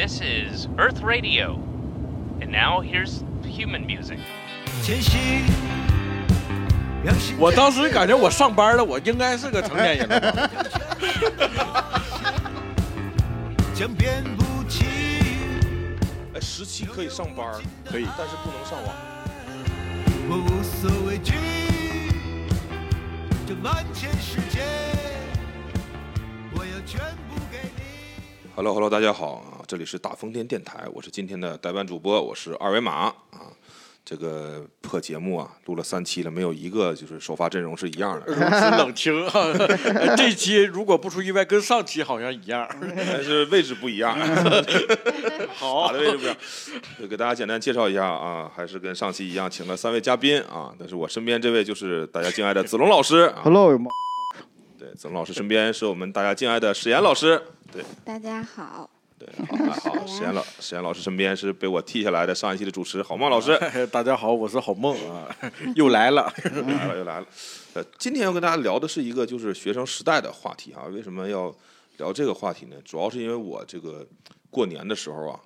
This is Earth Radio. And now here's human music. 前行，让心我当时感觉我上班了，我应该是个成年人了吧。将变不起。哎，十七可以上班儿，可以但是不能上网。我无所畏惧，这万千世界，Hello Hello，大家好啊，这里是大风天电台，我是今天的代班主播，我是二维码啊。这个破节目啊，录了三期了，没有一个就是首发阵容是一样的，如此冷清啊！呃这期如果不出意外，跟上期好像一样。但是位置不一样，好打的位置不一样。就给大家简单介绍一下啊，还是跟上期一样，请了三位嘉宾啊。但是我身边这位就是大家敬爱的子龙老师啊，Hello，对，子龙老师身边是我们大家敬爱的史岩老师，对大家好，对，好啊好，史岩老史岩老师身边是被我替下来的上一期的主持郝梦老师。大家好，我是郝梦啊，又来了。又来了又来了。呃，今天要跟大家聊的是一个就是学生时代的话题啊。为什么要聊这个话题呢？主要是因为我这个过年的时候啊，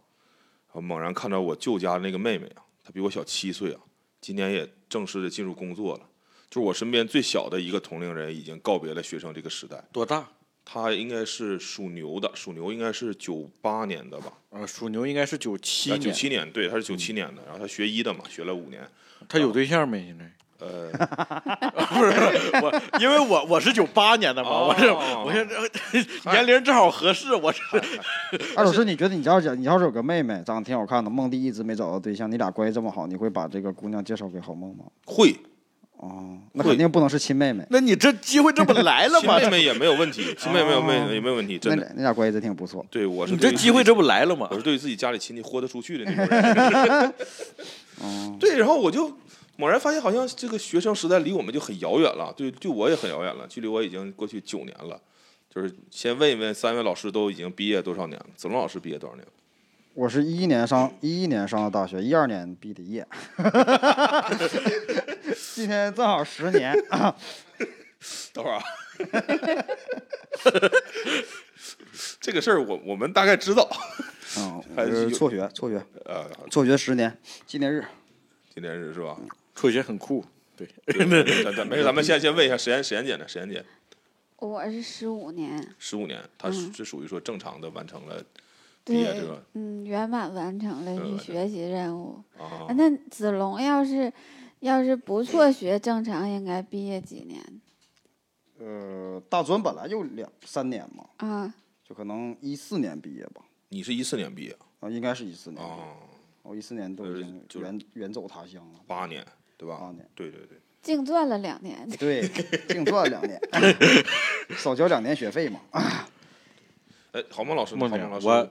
我猛然看到我舅家那个妹妹啊，她比我小七岁啊，今年也正式的进入工作了。就是我身边最小的一个同龄人已经告别了学生这个时代。多大？她应该是属牛的，属牛应该是九八年的吧？啊，属牛应该是九七。九七年，对，他是九七年的。然后他学医的嘛，学了五年。他有对象没？现在呃，不是我，因为我我是九八年的嘛，我是哦我现在年龄正好合适，我是二老师，你觉得你要是你要是有个妹妹，长得挺好看的，梦弟一直没找到对象，你俩关系这么好，你会把这个姑娘介绍给郝梦吗？会，哦，那肯定不能是亲妹妹，那你这机会这不来了吗？亲妹妹也没有问题，亲妹妹没有没也没有问题，真的。俩那俩关系真挺不错。对，我是你这机会这不来了吗我？是对于自己家里亲戚豁得出去的那种人。哦，对，然后我就猛然发现，好像这个学生时代离我们就很遥远了，对，对我也很遥远了，距离我已经过去九年了。就是先问一问三位老师都已经毕业多少年了？子龙老师毕业多少年了？我是一一年上一一年上的大学，一二年毕的业，今天正好十年。等会儿啊。这个事儿我我们大概知道，嗯，还是辍学，辍学，呃，辍学十年，纪念日。纪念日是吧？辍学很酷，对，对咱咱没事，咱们先先问一下实验实验姐呢？实验姐我是十五年，十五年，他是嗯是属于说正常的完成了毕业对这个，嗯，圆满完成了嗯完成去学习任务。啊啊，那子龙要是要是不辍学，正常应该毕业几年呃，大专本来就两三年嘛，啊？就可能一四年毕业吧，你是一四年毕业啊，应该是一四年。啊，我一四年都呃已经就是远远走他乡了，八年对吧？八年，对对对，净赚了两年。对，净赚两年，少交两年学费嘛。哎，郝梦老师呢，梦姐郝梦老师，我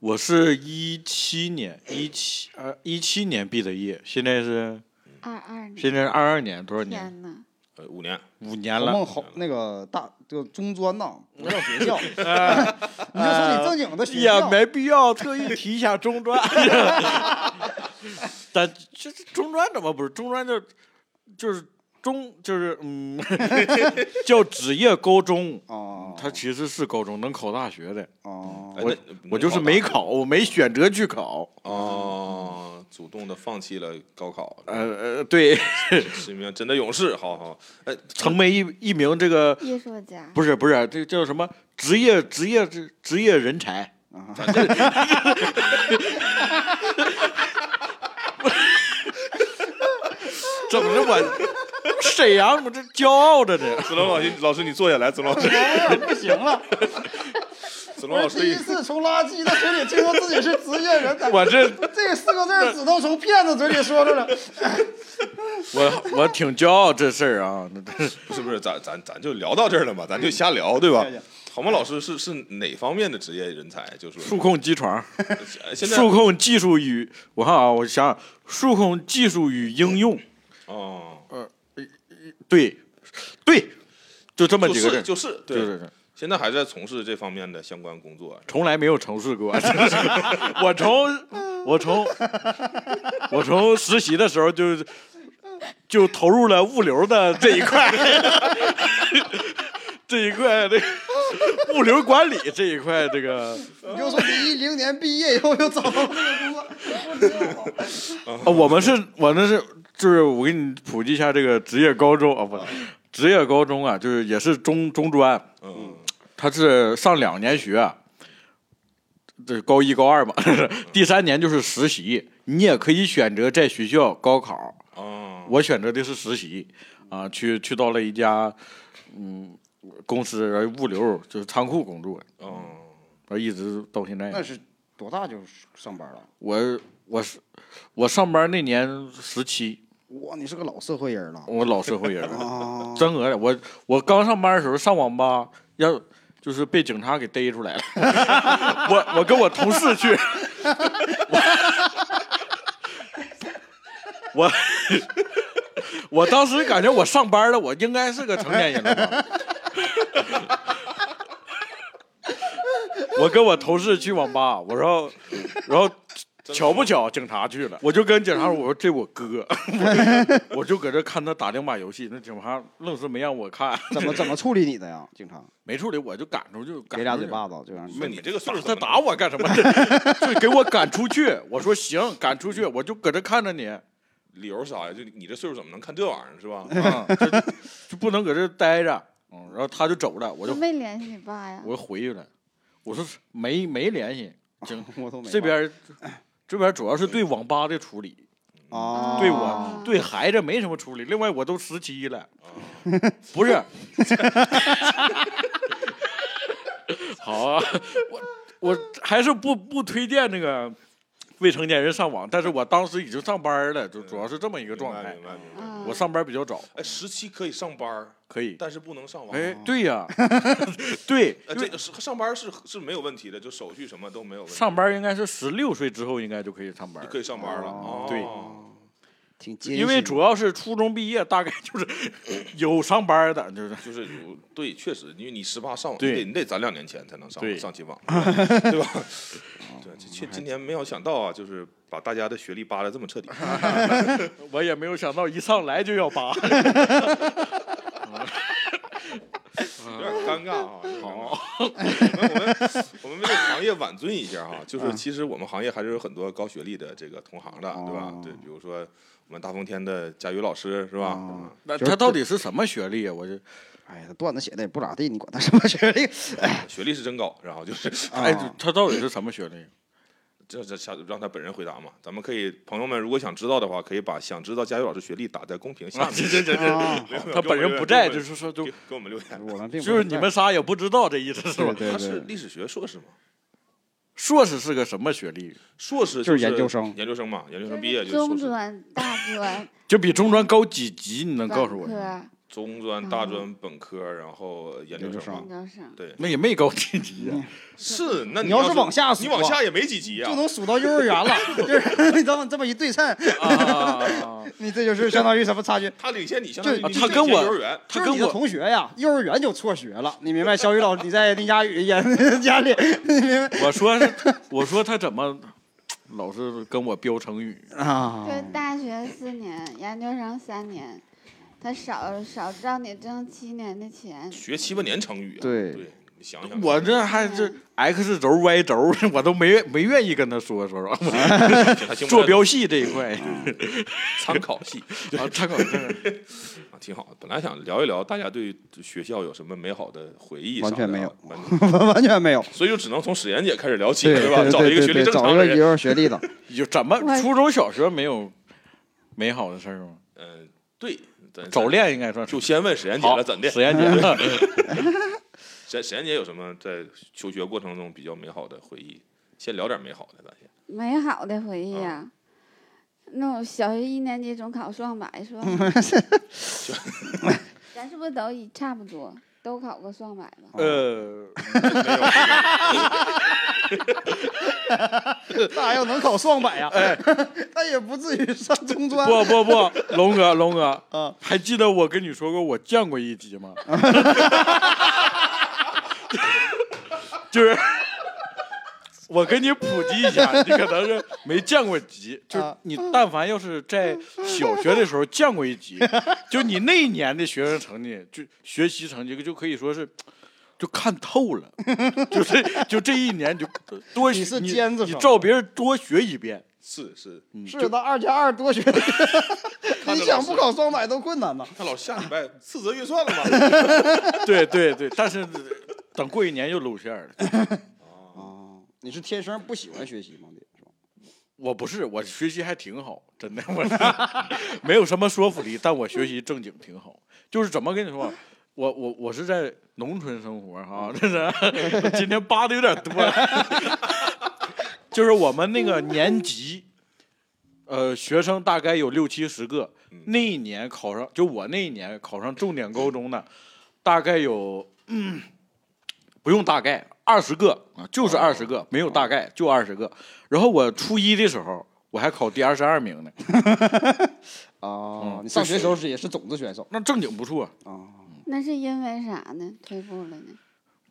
我是一七年一七呃一七年毕的业，现在是二二年，现在是二二年，多少年？天呐，呃五年，五年了。梦好那个大这个中专呐，不叫学校，你就说你正经的学也校，没必要特意提一下中专，但这这中专怎么不是？中专就就是中就是嗯 叫职业高中，哦，它其实是高中能考大学的，我我就是没考，我没选择去考，哦，主动的放弃了高考，呃呃对，是一名真的勇士，好好，哎，成为一一名这个艺术家，不是不是这叫什么？职业职业职职业人才。怎么着我 沈阳我这骄傲着呢？子龙老师，老师你坐下来，子龙老师，不行了，子龙老师第一次从垃圾的嘴里听说自己是职业人才，我这这四个字儿只能从骗子嘴里说出来。我我挺骄傲这事儿啊，不是不是，咱咱咱就聊到这儿了嘛，咱就瞎聊，对吧谢谢？郝梦老师是是哪方面的职业人才？就是数控机床，呃现在数控技术与我看啊，我想想，数控技术与应用，哦，对对，就这么几个字，是就是对，就是现在还在从事这方面的相关工作。从来没有 从事过。我从我从我从实习的时候就就投入了物流的这一块，这一块这物流管理这一块，这个你就说你一零年毕业以后又找到这个工作，我们是，我那是，就是我给你普及一下这个职业高中啊，不，职业高中啊，就是也是中中专，嗯，他是上两年学，这高一高二嘛，第三年就是实习，你也可以选择在学校高考，啊，我选择的是实习，啊，去去到了一家，嗯，公司物流就是仓库工作，嗯，我一直到现在。那。是多大就上班了？我我是我上班那年十七，哇，你是个老社会人了我老社会人了。啊！真额的，我我刚上班的时候上网吧，要就是被警察给逮出来了。我我跟我同事去，我我我当时感觉我上班了，我应该是个成年人了吧。我跟我同事去网吧，我说，然后巧不巧警察去了，我就跟警察说，我说这我哥，我就搁这看他打两把游戏，那警察愣是没让我看，怎么怎么处理你的呀？警察没处理，我就赶出去，赶给俩嘴巴子就让你那你这个岁数他打我干什么？就给我赶出去。我说行，赶出去，我就搁这看着你，啊，理由啥呀？就你这岁数怎么能看这玩意儿是吧？就就不能搁这待着。嗯，然后他就走了，我就都没联系你爸呀？我回去了，我说没没联系，警 我都没这边儿这边主要是对网吧的处理，啊，对我哦对孩子没什么处理。另外我都十七了，不是，好啊，我我还是不不推荐那个未成年人上网，但是我当时已经上班了，就主要是这么一个状态明白明。白明白。嗯我上班比较早，哎，十七可以上班，可以。但是不能上网。哎，对呀，对，呃，这个是上班是是没有问题的，就手续什么都没有问题。上班应该是十六岁之后应该就可以上班就，可以上班了。对挺艰因为主要是初中毕业，大概就是 有上班的，就是就是有对，确实，因为你十八上网，对你得你得攒两年钱才能上上起网，对吧？对，这今今年没有想到啊，就是把大家的学历扒的这么彻底。我也没有想到一上来就要扒。尴尬啊。好，我们我们我们为这个行业挽尊一下哈，就是其实我们行业还是有很多高学历的这个同行的，对吧哦？对，比如说我们大风天的佳宇老师是吧？那他到底是什么学历啊？我就哎呀，段子写的也不咋地，你管他什么学历？学历是真高，然后就是哎啊，他到底是什么学历？这这下让他本人回答嘛。咱们可以朋友们如果想知道的话，可以把想知道佳宇老师学历打在公屏下面。行行行啊没有没有他本人不在，就是说就给给我们留言。我们并就是你们仨也不知道这意思是吧？他是，历史学硕士吗？硕士是个什么学历？硕士就是是研究生研究生嘛，研究生毕业就是中。专、大专、就比中专高几级？你能告诉我中专、大专、本科，然后研究生嘛研。究生。对，那也没高几级啊。是那你要是往下数你往啊下也没几级啊就。能数到幼儿园了，就是你这么这么一对称，啊，你这就是相当于什么差距？他领先你，相当于就他跟我他跟我同学呀，幼儿园就辍学了，你明白？小雨老师，你在丁佳宇演家里，你明白？我说我说他怎么老是跟我飙成语？啊就大学四年，研究生三年，他少少让你挣七年的钱。学七八年成语啊。对对，你想想，我这还是 X 轴 Y 轴，我都没没愿意跟他说说说。坐标系这一块 参考系 啊，参考系啊，挺好。本来想聊一聊大家对学校有什么美好的回忆啥的啊，完全没有完 全完全没有。所以就只能从史岩姐开始聊起，对吧？找一个学历正常的人。找一个有学历的，有怎么初中小学没有美好的事儿吗？嗯，对，咱早恋应该算是就先问史岩姐了，怎的？史岩姐，史史岩姐有什么在求学过程中比较美好的回忆？先聊点美好的，咱先。美好的回忆嗯啊！那我小学一年级总考双百是吧？咱是不是都一差不多，都考过双百吧？呃，他还要能考双百呀？哎 他也不至于上中专。不不不，龙哥龙哥，啊还记得我跟你说过我降过一级吗？就是我给你普及一下，你可能是没降过级，就你但凡要是在小学的时候降过一级，就你那一年的学生成绩，就学习成绩就可以说是就看透了，就这就这一年就多你是你尖子生你照别人多学一遍，是是，是那二加二多学，你想不考双百都困难呐。他老下礼拜斥责预算了嘛？对对对，但是等过一年又露馅了。啊，你是天生不喜欢学习吗？你是吧？我不是，我学习还挺好，真的，我 没有什么说服力，但我学习正经挺好。就是怎么跟你说，我我我是在农村生活哈，这是今天扒的有点多了。就是我们那个年级，呃，学生大概有六七十个，那一年考上，就我那一年考上重点高中的，大概有，嗯，不用大概二十个啊，就是二十个，没有大概，就二十个。然后我初一的时候，我还考第二十二名呢，啊，你上学时候是也是种子选手那正经不错。啊？那是因为啥呢？退步了呢？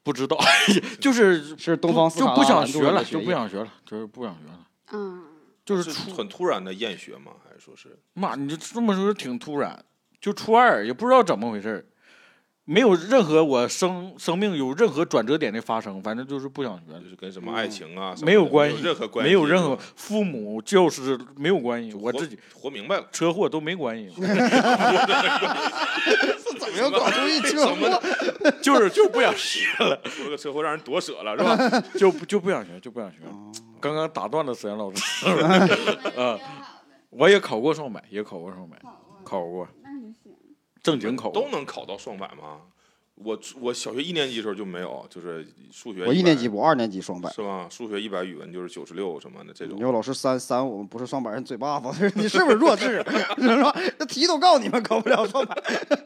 不知道，就是是东方就不想学了，就不想学了，就是不想学了，嗯，就是是初很突然的厌学吗？还是说是妈，你这这么说挺突然，就初二也不知道怎么回事儿没有任何我生生命有任何转折点的发生，反正就是不想学了就。是跟什么爱情啊没有关系，任何关系，没有任何父母、教师没有关系，我自己活明白了。车祸都没关系，怎么又搞出一车祸？就是就不想学了，出了个车祸让人夺舍了是吧？就不就不想学，就不想学。哦刚刚打断了沈阳老师，啊，我也考过双百，也考过双百，考过。正经考都能考到双百吗？我我小学一年级的时候就没有，就是数学我一年级，100我二年级双百。是吗？数学一百，语文就是九十六什么的这种你。说老师三三，我们不是双百，人嘴巴子，你是不是弱智？是吧？这题都告诉你们考不了双百。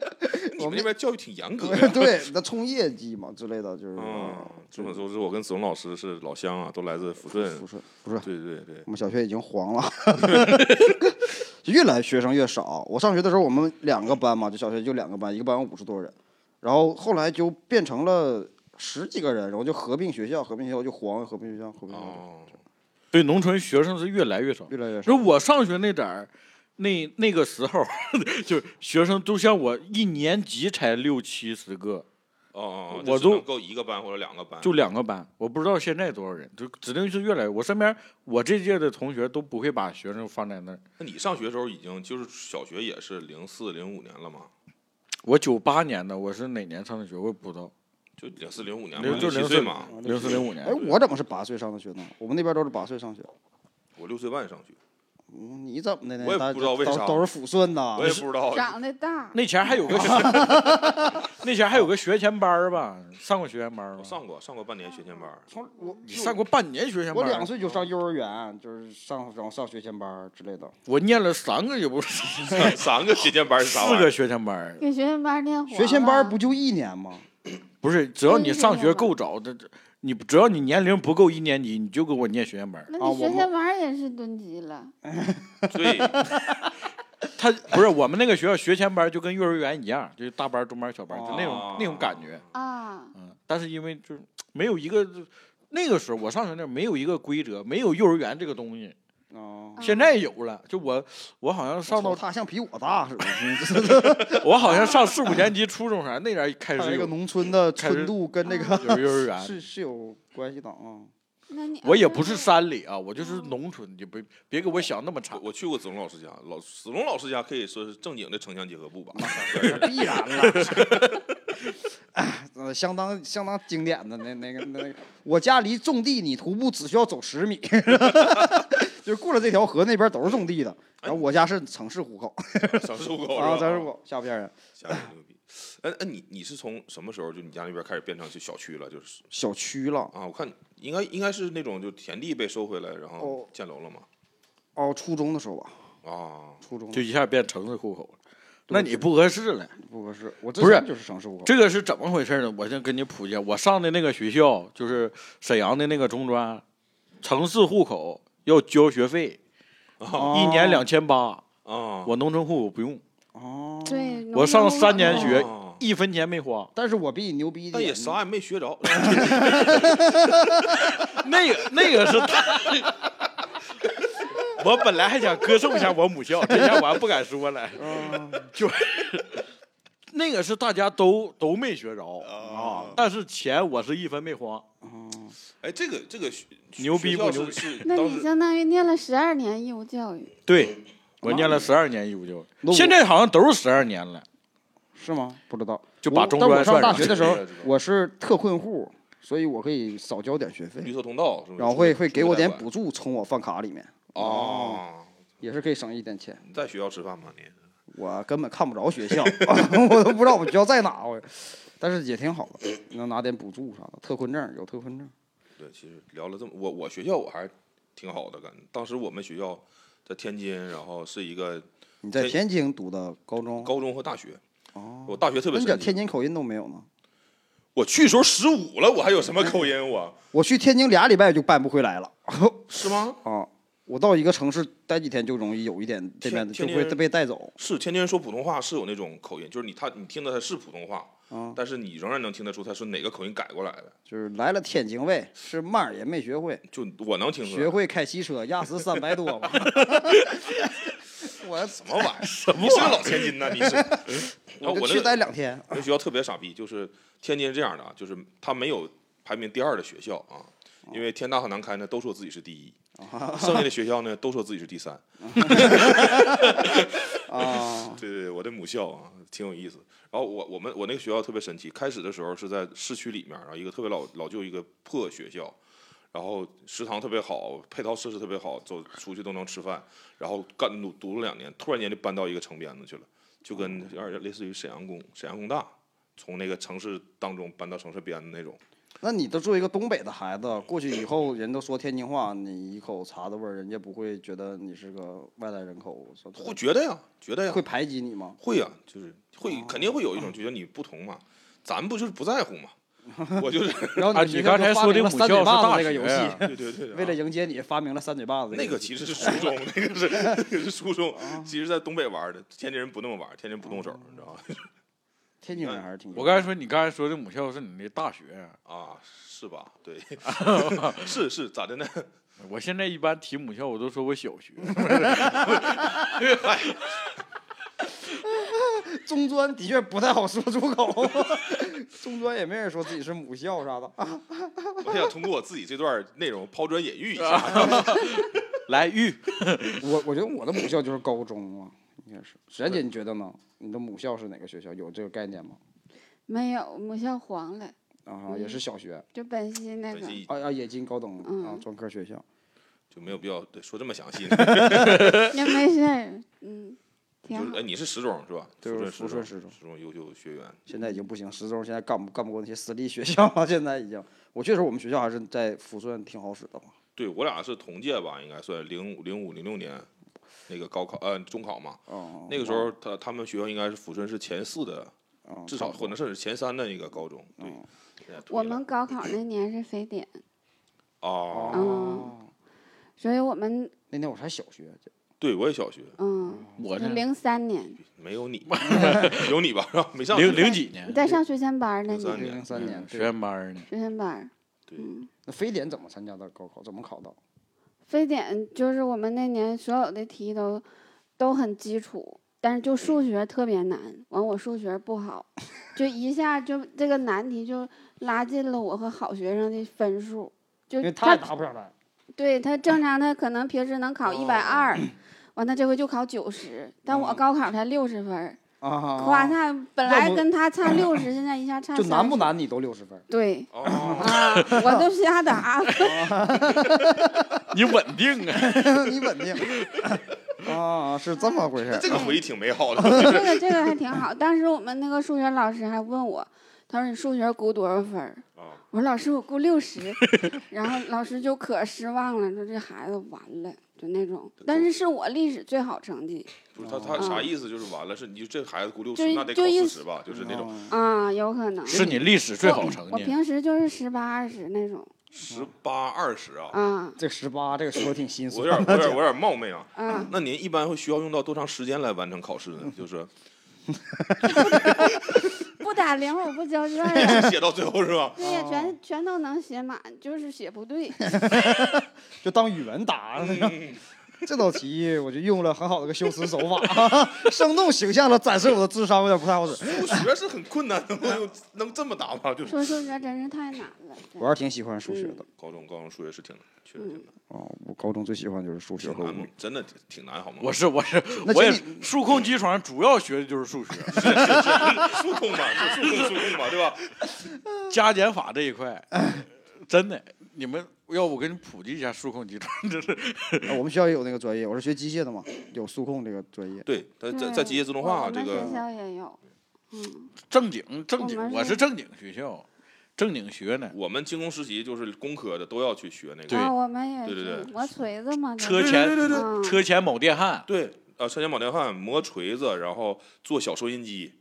我们那边教育挺严格的。对，那冲业绩嘛之类的，就是嗯，众所周知，我跟子龙老师是老乡啊，都来自抚顺。抚顺不是，对对对，我们小学已经黄了，就越来学生越少。我上学的时候，我们两个班嘛，就小学就两个班，一个班五十多人，然后后来就变成了十几个人，然后就合并学校，合并学校就黄，合并学校，合并学校，哦，对，农村学生是越来越少。越来越少就。我上学那点儿，那那个时候，就学生都像我一年级才六七十个，哦哦，哦我都够一个班或者两个班，就两个班，我不知道现在多少人，就指定是越来越。我身边我这届的同学都不会把学生放在那儿。那你上学的时候已经就是小学也是零四零五年了吗？我九八年的，我是哪年上的学我也不知道，就零四零五年就零四七岁嘛，零四零五年哎，。我怎么是八岁上的学呢？我们那边都是八岁上学。我六岁半上学，嗯，你怎么的呢？我也不知道为啥都都是抚顺呐我。也不知道。长得大，那前还有个学，那前还有个学前班吧？上过学前班吗我？上过上过半年学前班，从我你上过半年学前班我？两岁就上幼儿园，就是上然后上学前班之类的。我念了三个也不是，三个学前班是啥玩意儿？四个学前班。给学前班念黄学前班不就一年吗？不是，只要你上学够早，这这你只要你年龄不够一年级，你就给我念学前班那你学前班儿也是蹲级了，对，他不是我们那个学校学前班儿就跟幼儿园一样，就是大班、中班、小班，就那种、哦那种感觉。啊，嗯，但是因为就是没有一个那个时候我上学那没有一个规则，没有幼儿园这个东西。啊，现在有了，就我我好像上到他像比我大似的。我好像上四五年级初中啥那点儿开始这个农村的纯度跟那个有幼儿园。是是有关系的啊。那你我也不是山里啊，我就是农村，你别别给我想那么差我。去过子龙老师家，老子龙老师家可以说是正经的城乡结合部吧。必然了。哎，相当相当经典的那那个那个，我家离种地，你徒步只需要走十米，就过了这条河，那边都是种地的。然后我家是城市户口 城市户口啊？城市户口，吓不吓人。吓人牛逼。哎哎，你你是从什么时候就你家那边开始变成就小区了？就是小区了，啊，我看应该应该是那种就田地被收回来，然后哦建楼了嘛。哦，初中的时候吧，啊，初中就一下变城市户口了，那你不合适了。不合适。我之不是前就是城市户口，这个是怎么回事呢？我先跟你普及，我上的那个学校就是沈阳的那个中专，城市户口要交学费，哦。一年两千八，啊，我农村户口不用，哦，对，我上三年学哦。一分钱没花。但是我比你牛逼一点，也啥也没学着。那个那个是他，我本来还想歌颂一下我母校，这下我还不敢说了，嗯 就那个是大家都都没学着啊，但是钱我是一分没花。哎，这个这个学牛逼不牛是是那你相当于念了十二年义务教育，对，我念了十二年义务教育，现在好像都是十二年了。是吗？不知道。就把中我但我上专算上大学的时候我是特困户，所以我可以少交点学费，绿色通道？然后会会给我点补助，从我饭卡里面，哦。也是可以省一点钱。你在学校吃饭吗？你我根本看不着学校，我都不知道我学校在哪，我。但是也挺好的，能拿点补助啥的，特困证有特困证。对，其实聊了这么，我我学校我还挺好的，感觉当时我们学校在天津，然后是一个你在天天津读的高中？高中和大学。哦，我大学特别你讲神奇天津口音都没有呢？我去时候十五了，我还有什么口音？我我去天津俩礼拜就搬不回来了。是吗？啊，我到一个城市待几天就容易有一点这边的就会被带走。是天津人说普通话是有那种口音，就是你他你听的他是普通话，啊，但是你仍然能听得出他是哪个口音改过来的，就是来了天津卫，是嘛儿也没学会，就我能听出来。学会开汽车，压死三百多吧。我什么玩意儿？你是个老天津呐？你是？然后我就去待两天。那学校特别傻逼，就是天津是这样的啊，就是他没有排名第二的学校啊，因为天大和南开呢都说自己是第一，剩下的学校呢都说自己是第三。啊，对对对，我的母校啊，挺有意思。然后我我们我那个学校特别神奇，开始的时候是在市区里面，然后一个特别老老旧一个破学校，然后食堂特别好，配套设施特别好，走出去都能吃饭。然后干读读了两年，突然间就搬到一个城边子去了，就跟有点类似于沈阳工沈阳工大，从那个城市当中搬到城市边的那种。那你都作为一个东北的孩子，过去以后人都说天津话，你一口碴子味儿，人家不会觉得你是个外来人口，会觉得呀，觉得呀，会排挤你吗？会呀，就是会肯定会有一种觉得你不同嘛，咱不就是不在乎嘛，我就是啊，然后你你刚才说的母校是大学那个游戏，对对对，为了迎接你发明了三嘴巴子这那游戏个其实是初中，那个是 那个是初中，其实在东北玩的，天津人不那么玩，天津不动手，你知道吗？天津人还是挺。我刚才说你刚才说的母校是你的大学，啊，是吧？对，是是咋的呢？我现在一般提母校我都说我小学。中专的确不太好说出口，中专也没人说自己是母校啥的。我想通过我自己这段内容抛砖引玉一下。来玉，我我觉得我的母校就是高中啊，应该是。史岩姐，你觉得呢？你的母校是哪个学校？有这个概念吗？没有母校黄了，啊，也是小学就本溪那个，啊啊，冶金高等啊嗯专科学校。就没有必要对说这么详细。也没事儿，嗯，挺好就是哎，。你是十中是吧？对我抚顺十抚顺十中十中优秀学员。现在已经不行，十中现在干不干不过那些私立学校了。现在已经，我确实我们学校还是在抚顺挺好使的嘛。对我俩是同届吧，应该算零五零五零六年那个高考呃中考嘛。哦，那个时候他他们学校应该是抚顺是前四的，哦至少或者甚至前三的一个高中。对我们高考那年是非典，哦，哦，所以我们那年我才小学，对我也小学，嗯，我是零三年，没有你，有你吧？是吧？没上零学零几年你在上学前班儿呢，03你年零三年。学前，班呢，学前班。对嗯，那非典怎么参加的高考？怎么考到？非典就是我们那年所有的题都都很基础，但是就数学特别难。完，我数学不好，就一下就这个难题就拉近了我和好学生的分数。就他他也答不上来。对他正常他可能平时能考一百哦二，完他这回就考九十，但我高考才六十分儿，啊，夸他本来跟他差六十，现在一下差就难不难你都六十分。对哦，啊，我都瞎答。你稳定啊！你稳定啊，是这么回事儿。这个回忆挺美好的。这个这个还挺好。当时我们那个数学老师还问我，他说你数学估多少分我说老师我估六十，然后老师就可失望了，说这孩子完了，就那种。但是是我历史最好成绩不是他他啥意思？就是完了，是你就这孩子估六就十，那得考四十吧？就是那种哦啊，有可能是你历史最好成绩我。平时就是十八二十那种十八二十啊。啊这十八这个说的挺心我有酸点我有点 我有点冒昧啊。啊，那您一般会需要用到多长时间来完成考试呢？就是 不打零我不交卷儿。写到最后是吧？对呀，全全都能写满，就是写不对。就当语文答。嗯这道题我就用了很好的一个修辞手法，生动形象的展示我的智商有点不太好使。数学是很困难的，能能这么答吗？就是说数学真是太难了。我还是挺喜欢数学的。高中高中数学是挺难，确实挺难，哦，我高中最喜欢就是数学和物理。，真的挺挺难，好吗？我是我是我也数控机床主要学的就是数学，数控嘛，就数控数控嘛，对吧？加减法这一块，真的，你们要不我给你普及一下数控机床，这是啊我们学校也有那个专业，我是学机械的嘛，有数控这个专业。对，在在在机械自动化这个学个，校也有，嗯，正经正经，我是正经学校，正经学呢。我们精工实习就是工科的都要去学那对。个，啊，我们也对对对。磨锤子嘛，车前对对对车前铆电焊，对，呃，车前铆电焊、磨锤子，然后做小收音机，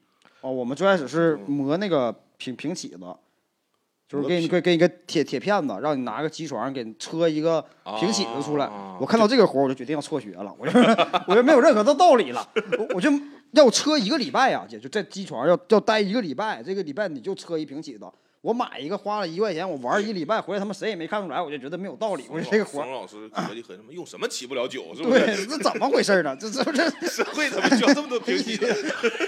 哦，我们最开始是嗯磨那个平平起子，就是给你给给你个铁铁片子，让你拿个机床给你车一个平起子出来。啊我看到这个活，我就决定要辍学了。我就我就没有任何的道理了，我我就要车一个礼拜呀、姐就在机床要要待一个礼拜，这个礼拜你就车一平起子。我买一个花了一块钱，我玩一礼拜回来，他妈谁也没看出来，我就觉得没有道理。我说这个活儿，冯老师合计很什么，用什么起不了酒，是不是？对，这怎么回事呢？这这这 社会怎么需要这么多平起？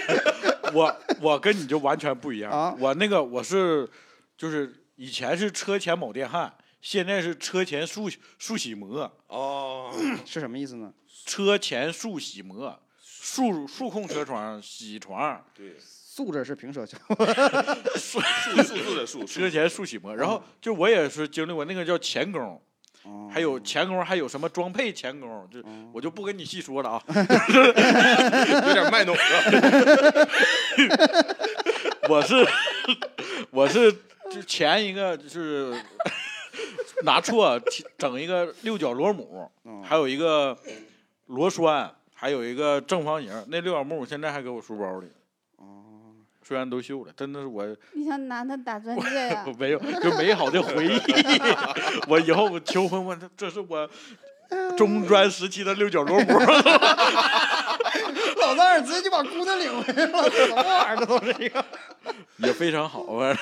我我跟你就完全不一样，啊我那个我是就是以前是车前铆电焊，现在是车前速速洗膜，哦，是什么意思呢？车前速洗膜，数数控车床洗床，对，素质是平舌球，数数数字的数，车前速洗膜。然后就我也是经历过那个叫钳工，哦还有钳工，还有什么装配钳工，就我就不跟你细说了啊。有点卖弄 了。我是我是就前一个就是 拿错整一个六角螺母，还有一个螺栓，还有一个正方形。那六角螺母现在还搁我书包里。虽然都锈了，真的是我你想拿它打钻戒呀 我？没有就美好的回忆。我以后我求婚，我这是我中专时期的六角螺母。老丈人直接就把姑娘领回来了，什么玩意儿？这都是一个。也非常好啊。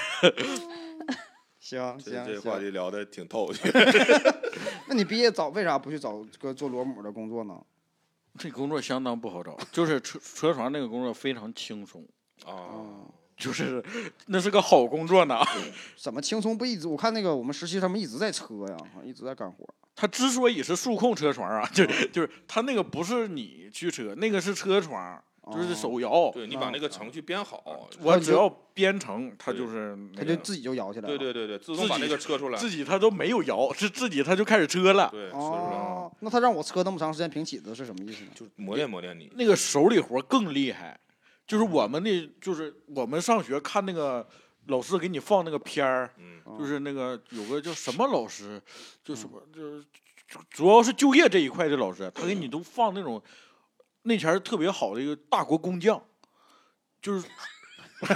行这行这话，题聊的挺透。那你毕业早为啥不去找个做螺母的工作呢？这工作相当不好找，就是车车床那个工作非常轻松，啊，就是那是个好工作呢。怎么轻松不一直？我看那个我们实习他们一直在车呀，一直在干活。他之所以是数控车床啊，就就是他那个不是你去车，那个是车床，就是手摇。对你把那个程序编好，我只要编程，它就是那个他就自己就摇起来了。对对对对，自动把那个车出来，自己它都没有摇，是自己它就开始车了。对，哦，那他让我车那么长时间平起子是什么意思呢？就磨练磨练你。那个手里活更厉害，就是我们那，就是我们上学看那个老师给你放那个片儿，嗯，就是那个有个叫什么老师，就什么就是主主要是就业这一块的老师，他给你都放那种那前儿特别好的一个大国工匠，就是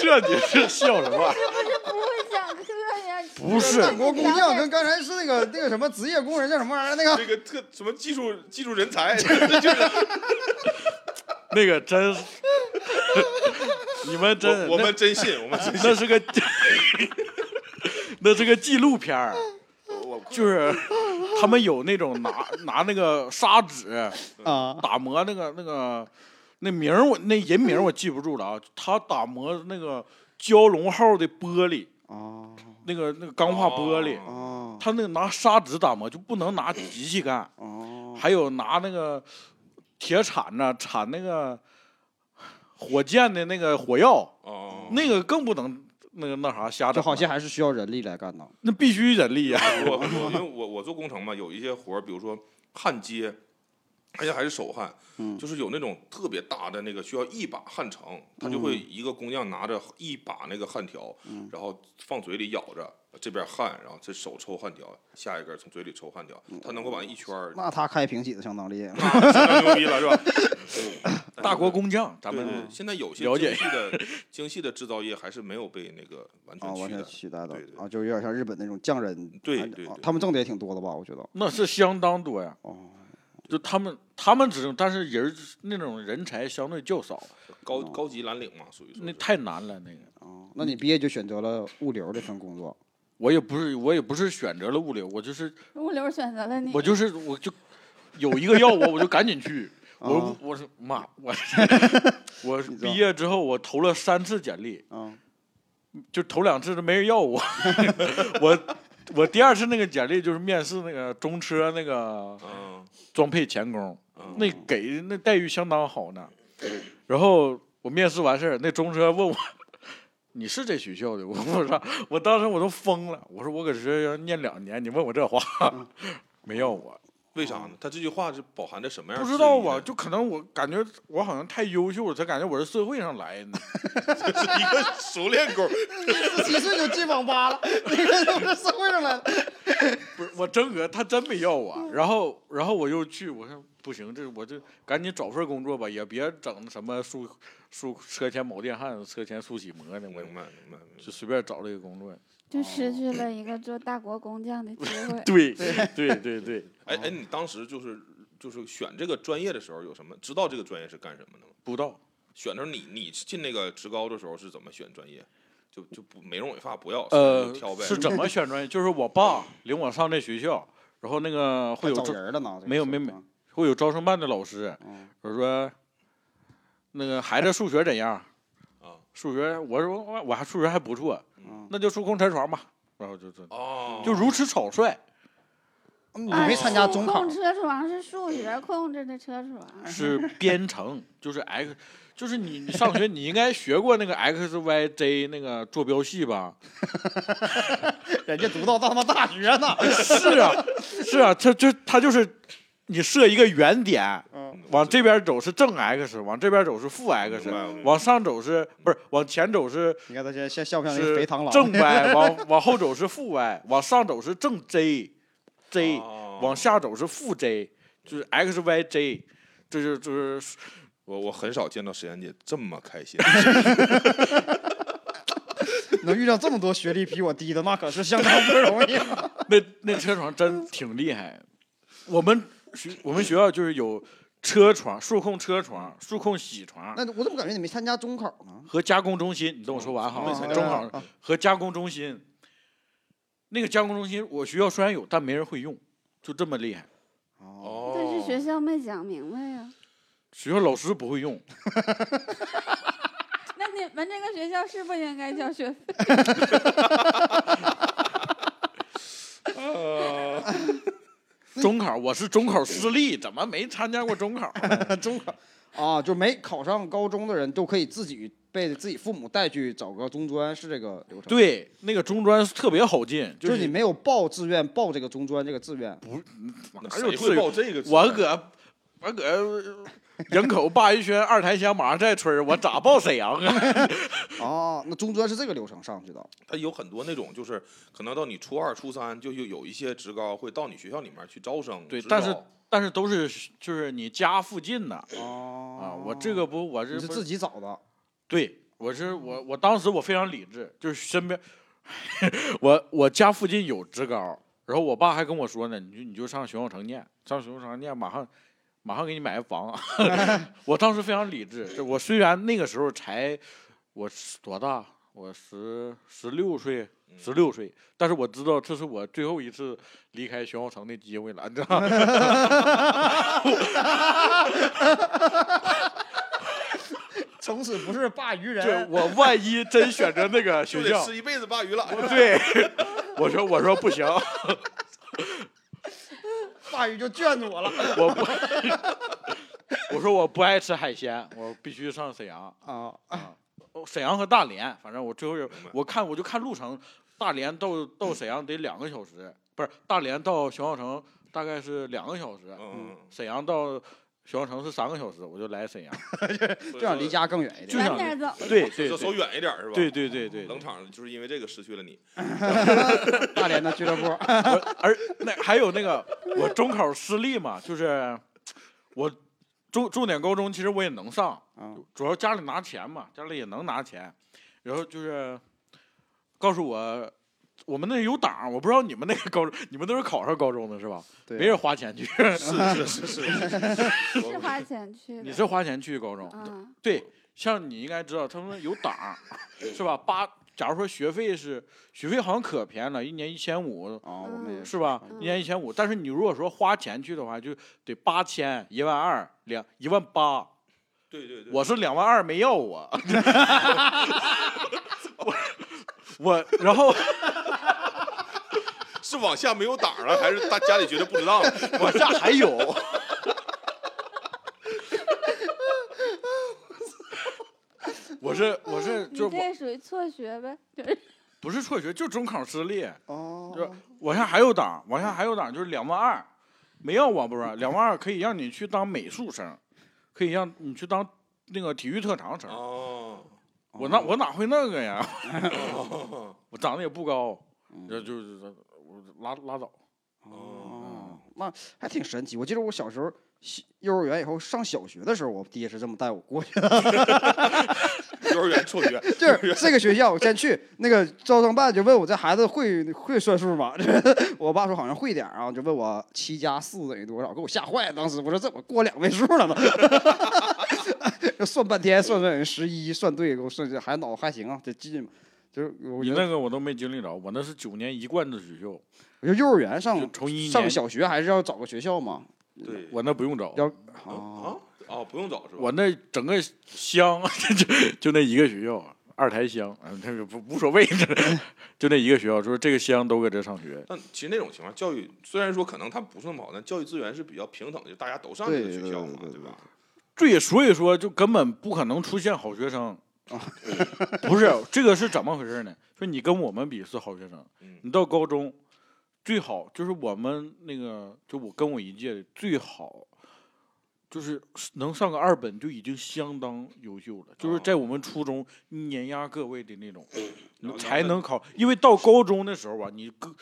这你是笑什么？不是不会讲课呀？不是大国工匠跟刚才是那个那个什么职业工人叫什么玩意儿？那个那个特什么技术技术人才，就 是那个真是，你们真我们真信，我们真信。那是个那是个纪录片儿。我就是他们有那种拿 拿那个砂纸啊，打磨那个那个那名儿我那人名我记不住了啊，他打磨那个蛟龙号的玻璃，啊那个那个钢化玻璃，啊他那个拿砂纸打磨就不能拿机器干，哦，还有拿那个铁铲子铲那个火箭的那个火药，哦，那个更不能那个那啥瞎整，这好像还是需要人力来干的。那必须人力呀、我我因为我我做工程嘛，有一些活儿，比如说焊接，而且还是手焊，嗯就是有那种特别大的那个需要一把焊成，他就会一个工匠拿着一把那个焊条，然后放嘴里咬着，这边焊，然后这手抽焊条，下一根从嘴里抽焊条，他能够把一圈儿，那他开瓶起子相当厉害。那相当牛逼了，是吧？大国工匠，咱们，现在有些了解精细的精细的制造业还是没有被那个完全，完全全取代。的对对啊，就有点像日本那种匠人。啊对对他们挣的也挺多的吧？我觉得。那是相当多呀。哦，就他们他们只但是人那种人才相对较少，高高级蓝领嘛，属于说那太难了那个。哦，那你毕业就选择了物流这份工作。我也不是我也不是选择了物流，我就是物流选择了你，我就是我就有一个要我，我就赶紧去。我啊我说妈，我 我毕业之后我投了三次简历，啊就头两次都没人要我。我我第二次那个简历就是面试那个中车那个嗯装配钳工，嗯那给那待遇相当好呢。然后我面试完事儿，那中车问我。你是这学校的？我我说，我当时我都疯了。我说我搁这要念两年，你问我这话，没要我。为啥呢？他这句话是饱含着什么样的不知道啊？就可能我感觉我好像太优秀了，才感觉我是社会上来的。是一个熟练工。十七岁就进网吧了，你看我是社会上来的。不是我真哥，他真没要我。然后，然后我又去，我说不行，这我就赶紧找份工作吧，也别整什么数数车前铆电焊、车前速洗膜的，我明白明白明白。就随便找了一个工作。就失去了一个做大国工匠的机会。对对对对，哎哎，你当时就是就是选这个专业的时候有什么？知道这个专业是干什么的吗？不知道。选的时候你你进那个职高的时候是怎么选专业？就就不美容美发不要，呃挑呗。是怎么选专业？就是我爸领我上这学校，然后那个会有人了呢？有没有没啊会有招生办的老师，嗯我说那个孩子数学怎样？啊数学，我说我我还数学还不错，嗯那就数控车床吧。然后就这哦，就如此草率。你没参加中考控？车床是数学控制的车床，是编程，就是 x，就是你你上学你应该学过那个 x y z 那个坐标系吧？人家读到他妈大学呢。是啊，是啊，他这他就是你设一个原点，嗯往这边走是正 x，往这边走是负 x，往上走是不是往前走是你看他现在像像不像一肥螳螂？正 y，往往后走是负 y，往上走是正哦往下走是负 j，就是 x y j，这就就是我我很少见到实验姐这么开心。能遇到这么多学历比我低的，那可是相当不容易啊。那那车床真挺厉害。我们学我们学校就是有车床、数控车床、数控铣床那我怎么感觉你没参加中考呢？和加工中心。你等我说完哈没参，加中啊考和加工中心。那个加工中心，我学校虽然有，但没人会用，就这么厉害。哦，但是学校没讲明白呀。学校老师不会用，那你们这个学校是不应该交学费？中考我是中考失利，怎么没参加过中考？中考啊，就没考上高中的人都可以自己被自己父母带去找个中专，是这个流程？，对，那个中专特别好进，就是是你没有报志愿报这个中专这个志愿，哪谁会有自由报这个？我搁我搁营口鲅鱼圈二台乡马上在村，我咋报沈阳啊？哦，那中专是这个流程上去的。他有很多那种，就是可能到你初二、初三，就有有一些职高会到你学校里面去招生。对，但是但是都是就是你家附近的啊，哦我这个不我是自己找的，对，我是我我当时我非常理智，就是身边 我我家附近有职高，然后我爸还跟我说呢，你就你就上熊小城念，上熊小城念，马上马上给你买个房。我当时非常理智，就我虽然那个时候才我多大，我十十六岁。十六岁，但是我知道这是我最后一次离开熊小城的机会了，你知道吗？从此不是鲅鱼就人。我万一真选择那个 学校，吃一辈子鲅鱼了。对，我说我说不行，鲅鱼就卷着我了我不，我说我不爱吃海鲜，我必须上沈阳。啊！啊沈阳和大连，反正我最后我看我就看路程，大连到到沈阳得两个小时，不是大连到熊小城大概是两个小时，嗯，沈阳到熊小城是三个小时，我就来沈阳。就想离家更远一点。就想点走。对对就走远一点是吧？对对对对，冷场就是因为这个失去了你。大连的俱乐部，我而那还有那个我中考失利嘛，就是我重重点高中其实我也能上，嗯主要家里拿钱嘛，家里也能拿钱，然后就是告诉我。我们那有档，我不知道你们那个高中，你们都是考上高中的是吧？对没人花钱去，是是是是，是花钱去。你是花钱去高中。嗯，对，像你应该知道，他们有档，是吧？八假如说学费是学费好像可便宜了，一年一千五，啊，我们也是吧？嗯一年一千五，但是你如果说花钱去的话，就得八千、一万二、两一万八。对对对，我是两万二没要我，我我然后是往下没有档了，还是大家里觉得不值当了？往下还有。我是我是你就是我这属于辍学呗？就是不是辍学，就中考失利，哦，就是往下还有档，往下还有档，就是两万二，没要我不是两万二可以让你去当美术生，可以让你去当那个体育特长生。哦，我哪我哪会那个呀？我长得也不高，这就是我拉拉倒。哦，那还挺神奇。我记得我小时候幼儿园以后上小学的时候，我爹是这么带我过去的，幼儿园辍学，就是这个学校我先去，那个招生办就问我这孩子会会算数吗？我爸说好像会点儿，然后就问我七加四等于多少，给我吓坏了。当时我说怎么过两位数了呢？就算半天，算等于十一，算对，给我算这孩子脑子还行啊，这记嘛。就是我你，那个我都没经历着，我那是九年一贯制学校，我觉得幼儿园上从一上小学还是要找个学校嘛，对，我那不用找，要啊啊。啊，不用找是吧？我那整个乡 就就那一个学校，二台乡，嗯，这个不无所谓，就那一个学校，就是这个乡都搁这上学。但其实那种情况，教育虽然说可能它不是那么好，但教育资源是比较平等的，就大家都上这个学校嘛，对对对吧？对，所以说就根本不可能出现好学生。不是这个是怎么回事呢？说你跟我们比是好学生嗯，你到高中最好就是我们那个，就我跟我一届的最好，就是能上个二本就已经相当优秀了。就是在我们初中碾压各位的那种，你才能考。因为到高中的时候吧，你跟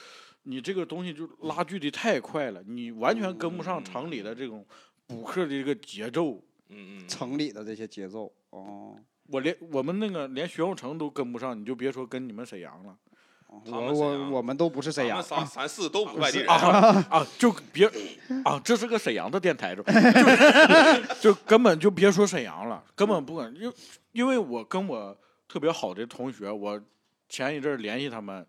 你这个东西就拉锯的太快了，你完全跟不上常理的这种补课的这个节奏。嗯嗯，城里的这些节奏哦。我连我们那个连徐浩城都跟不上，你就别说跟你们沈阳了我们我我们都不是沈阳咱们，仨 咱四都不是外地人，啊啊！就别啊，这是个沈阳的电台，就 就根本就别说沈阳了，根本不可能，因因为我跟我特别好的同学，我前一阵联系他们，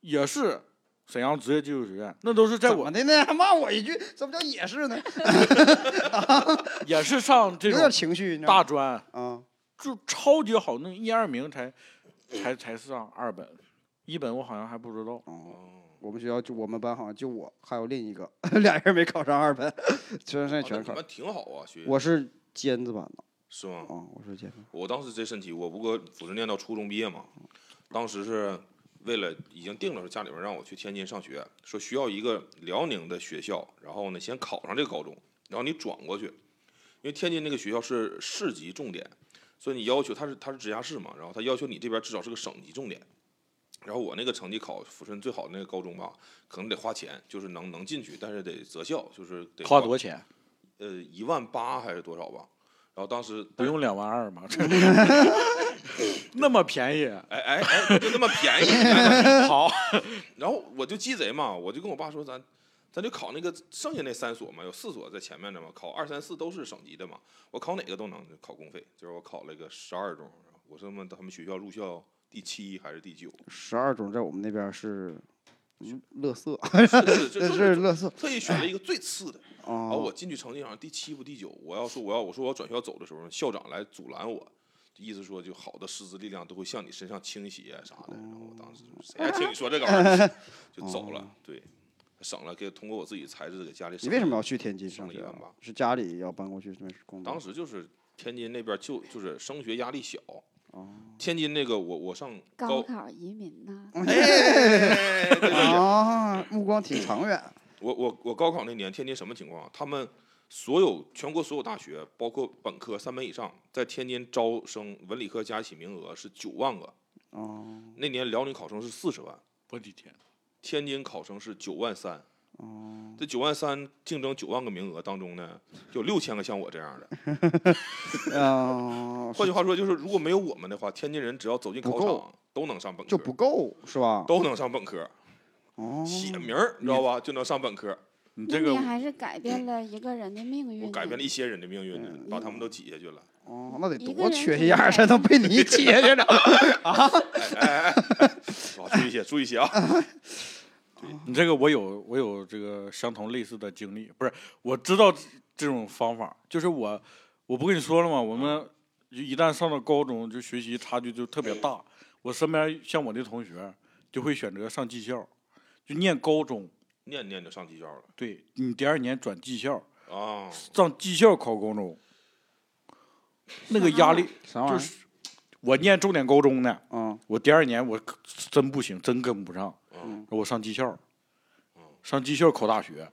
也是沈阳职业技术学院，那都是在我怎么的呢？还骂我一句，怎么叫也是呢？也是上这有点种大专，啊。就超级好，那一二名才才才上二本，一本我好像还不知道。哦，我们学校就我们班好像就我，还有另一个，俩人没考上二本，全剩下全考啊那你们。挺好啊，学我是尖子班的是吗？啊，我是尖子。我当时这身体，我不搁抚顺念到初中毕业嘛，当时是为了已经定了，家里边让我去天津上学，说需要一个辽宁的学校，然后呢先考上这个高中，然后你转过去，因为天津那个学校是市级重点，所以你要求他是他是直辖市嘛，然后他要求你这边至少是个省级重点。然后我那个成绩考抚顺最好的那个高中吧，可能得花钱，就是能能进去，但是得择校，就是得花多少钱？呃一万八还是多少吧。然后当时不用两万二吗？那么便宜？哎哎哎，就那么便宜。好，然后我就鸡贼嘛，我就跟我爸说，咱咱就考那个剩下那三所嘛，有四所在前面的嘛，考二三四都是省级的嘛，我考哪个都能考公费。就是我考了一个十二中，我是他们他们学校入校第七还是第九？十二中在我们那边是嗯乐色，是是 这就是是乐色特意选了一个最次的。然后啊。我进去成绩好像第七不第九，我要说我要我说我要转校走的时候，校长来阻拦我。意思说，就好的师资力量都会向你身上倾斜啥的。然后我当时就谁还听你说这个玩意儿，就走了。对，省了给通过我自己才智给家里省。你为什么要去天津上学啊？是家里要搬过去那边工作？当时就是天津那边就就是升学压力小。哦天津那个我我上高高，考移民呐，哎，对 对对，啊，目光挺长远。我我我高考那年，天津什么情况啊？他们所有全国所有大学，包括本科三本以上，在天津招生文理科加一起名额是九万个。哦那年辽宁考生是四十万，我的天！天津考生是九万三。哦，这九万三竞争九万个名额当中呢，有六千个像我这样的。啊 换句话说，就是如果没有我们的话，天津人只要走进考场都能上本科，就不够是吧？都能上本科，哦，写名儿你知道吧，就能上本科。那你这个你还是改变了一个人的命运。我改变了一些人的命运呢，嗯把他们都挤下去了。哦，那得多缺心眼才能被你挤下去呢？好，注意一些，注意一些啊！你这个我有我有这个相同类似的经历，不是我知道这种方法，就是我我不跟你说了吗？我们一旦上到高中，就学习差距就特别大。我身边像我的同学就会选择上技校，就念高中，念念就上技校了对你第二年转技校，啊！上技校考高中，那个压力 啥玩意儿？就是我念重点高中呢，嗯，我第二年我可真不行，真跟不上，嗯我上技校，上技校考大学，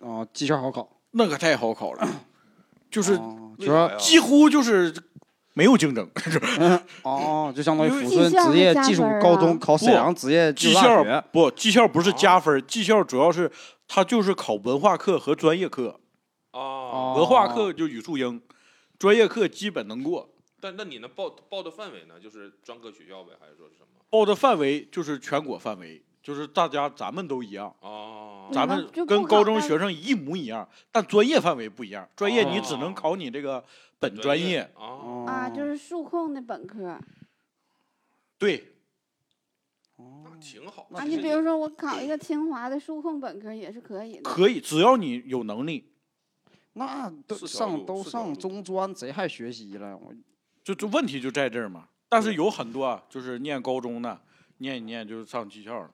啊，技校好考，那可太好考了，就是几乎就是没有竞争。哦，就相当于抚顺职业技术高中考沈阳职业技技术大学校，不，技校不是加分，技校主要是它就是考文化课和专业课，哦！文化课就语数英，专业课基本能过。但那你那报报的范围呢？就是专科学校呗，还是说是什么？报的范围就是全国范围，就是大家咱们都一样，啊咱们跟高中学生一模一样，但专业范围不一样。专业你只能哦考你这个本专业，啊，哦啊，就是数控的本科对，那挺好。啊。你比如说我考一个清华的数控本科也是可以的。可以，只要你有能力。那都上都上中专，谁还学习了？我就就问题就在这儿嘛。但是有很多啊，就是念高中的，念一念就是上技校了，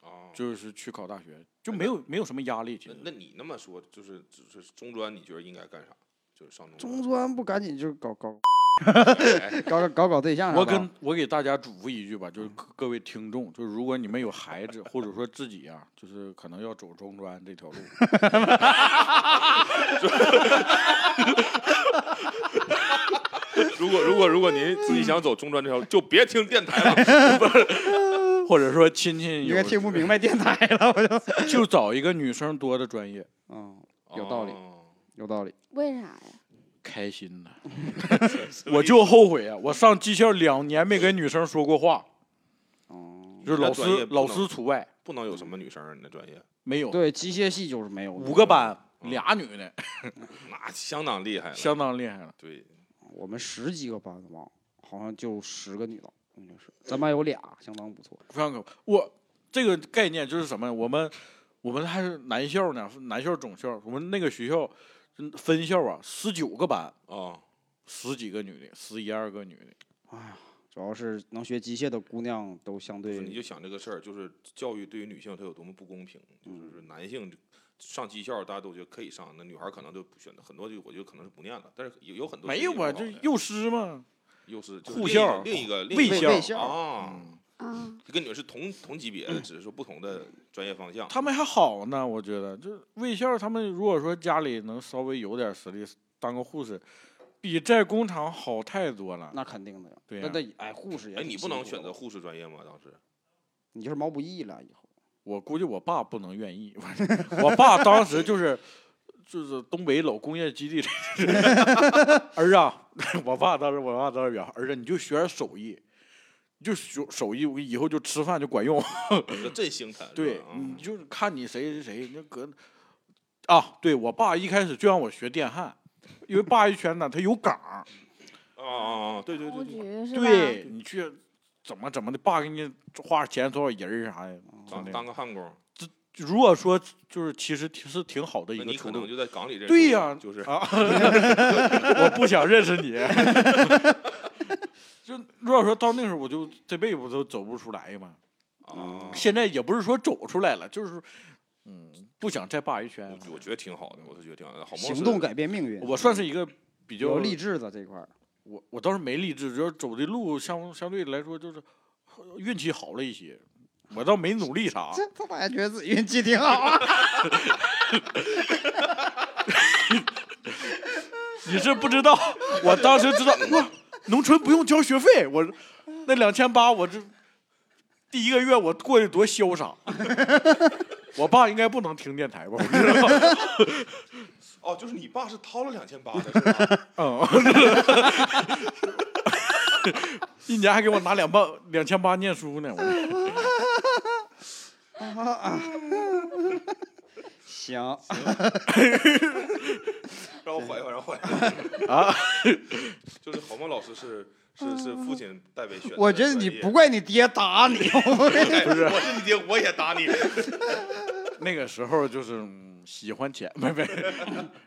啊，就是去考大学，就没有没有什么压力。其实那那你那么说，就是就是中专，你觉得应该干啥？就是上中中专不赶紧就搞搞专。搞 搞搞搞对象啥的？我跟我给大家嘱咐一句吧，就是各各位听众，就是如果你们有孩子，或者说自己啊，就是可能要走中专这条路，如果如果如果您自己想走中专这条路，就别听电台了。或者说亲戚有应该听不明白电台了，我就 就找一个女生多的专业，嗯，有道理，哦有道理。为啥呀？开心呐。我就后悔啊，我上技校两年没跟女生说过话，哦，就是老那专业师老能师除外，不能有什么女生儿，你的专业没有对，机械系就是没有五个，班俩女的，那相当厉害了。相当厉害了。对，我们十几个班吧，好像就十个女的，应该是，咱班有俩，相当不错。非常可我这个概念就是什么？我们我们还是男校呢，男校总校，我们那个学校嗯分校啊，十九个班，啊，十几个女的，十一二个女的。哎呀主要是能学机械的姑娘都相对就是你就想这个事儿，就是教育对于女性它有多么不公平，就是男性上技校大家都觉得可以上，那女孩可能就不选择很多就我觉得可能是不念了，但是有有很多没有啊，就幼师嘛。又是就是另一个护校另一个另卫一个校卫校啊，嗯，啊，跟你们是同同级别的，只是说不同的专业方向。他们还好呢，我觉得，就是卫校，他们如果说家里能稍微有点实力，当个护士，比在工厂好太多了。那肯定的呀。对呀那得哎，护士也哎，你不能选择护士专业吗？当时你就是毛不易了以后。我估计我爸不能愿意，我 爸当时就是就是东北老工业基地儿啊，我爸当时我爸当时表儿子你就学点手艺，你就学手艺，以后就吃饭就管用。这真心疼。对，你嗯就看你谁谁谁，那搁啊，对我爸一开始就让我学电焊，因为爸一拳呢，他有岗儿，啊啊啊！对对对对？对你去怎么怎么的，爸给你花钱多少人儿啥的。当当个焊工，如果说就是其实挺是挺好的一个。你可能就在港里认识对呀、我就是啊，我不想认识你。就如果说到那时候，我就这辈子都走不出来嘛。啊，现在也不是说走出来了，就是嗯，不想再霸一圈。我我觉得挺好的，我都觉得挺好的。好行动改变命运。我算是一个比较励志的这块儿。我我倒是没励志，就是走的路相相对来说就是运气好了一些，我倒没努力啥。这他咋觉得自己运气挺好啊？你是不知道，我当时知道哇，农村不用交学费，我那两千八，我这第一个月我过得多潇洒。我爸应该不能听电台吧？我知道。哦，就是你爸是掏了两千八的是吧？嗯，一年还给我拿两万两千八念书呢。我行，让我缓一缓，让我缓一缓。啊，就是郝梦老师是是是父亲代为选的。我觉得你不怪你爹打你，不是，我是你爹，我也打你。那个时候就是、嗯喜欢钱，没没，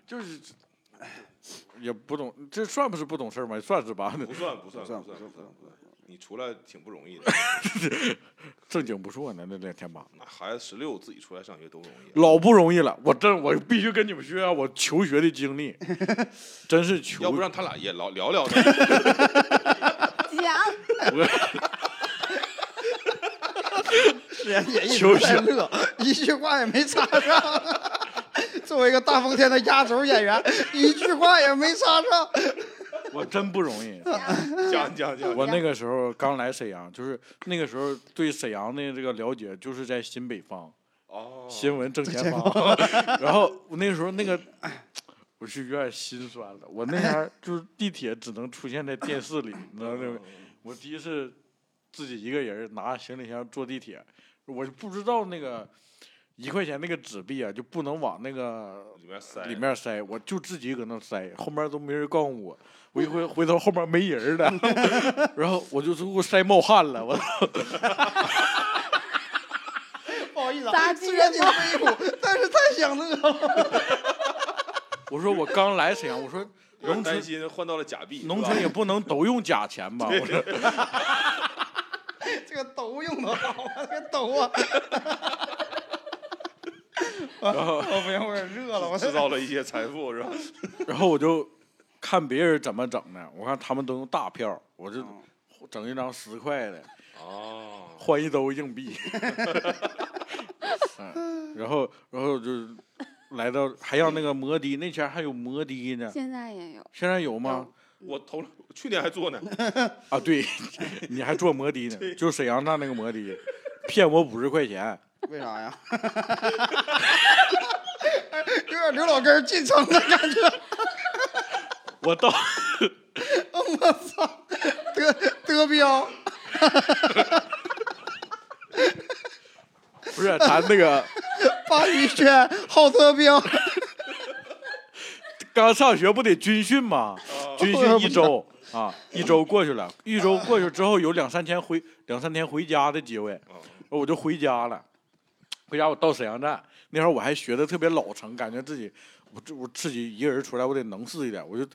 就是也不懂，这算不是不懂事儿吗？算是吧，不算不算算不算不算不算。你出来挺不容易的，正经不错呢，那两天吧，那孩子十六自己出来上学都不容易啊。老不容易了。我真我必须跟你们学啊，我求学的经历，真是求。要不让他俩也聊聊聊呢？讲我是呀也一乐，一句话也没插上。作为一个大风天的压轴演员，一句话也没插上。我真不容易。讲讲讲，我那个时候刚来沈阳，就是那个时候对沈阳的这个了解，就是在新北方。哦，新闻正前方。然后我那时候那个，我是有点心酸了。我那前儿就是地铁只能出现在电视里，你知道那种。我第一次自己一个人拿行李箱坐地铁，我就不知道那个一块钱那个纸币啊，就不能往那个里面塞里面塞，我就自己搁那塞，后面都没人告诉我。我一回回头后面没人了，然后我就给我塞冒汗了，我操！不好意思啊，虽然你没有，但是太想乐了。我说我刚来沈阳，我说农村担心换到了假币，农村也不能都用假钱吧？我说这个都用的好啊，这个都啊。然后我不行，我有点热了，我制造了一些财富，是吧？然后我就看别人怎么整的，我看他们都用大票，我就整一张十块的，哦，换一兜硬币。嗯，然后然后就来到还要那个摩的，那前儿还有摩的呢，现在也有，现在有吗？我头去年还做呢，啊，对，你还坐摩的呢，就沈阳站那个摩的，骗我五十块钱。为啥呀？有点刘老根进城的感觉。我到 我操，德德彪，不是咱那个鲅鱼圈好德彪。刚上学不得军训吗？军训一周啊，一周过去了，一周过去之后有两三天回两三天回家的机会，我就回家了。回家我到沈阳站那会儿我还学的特别老成，感觉自己我这我自己一个人出来我得能试一点，我就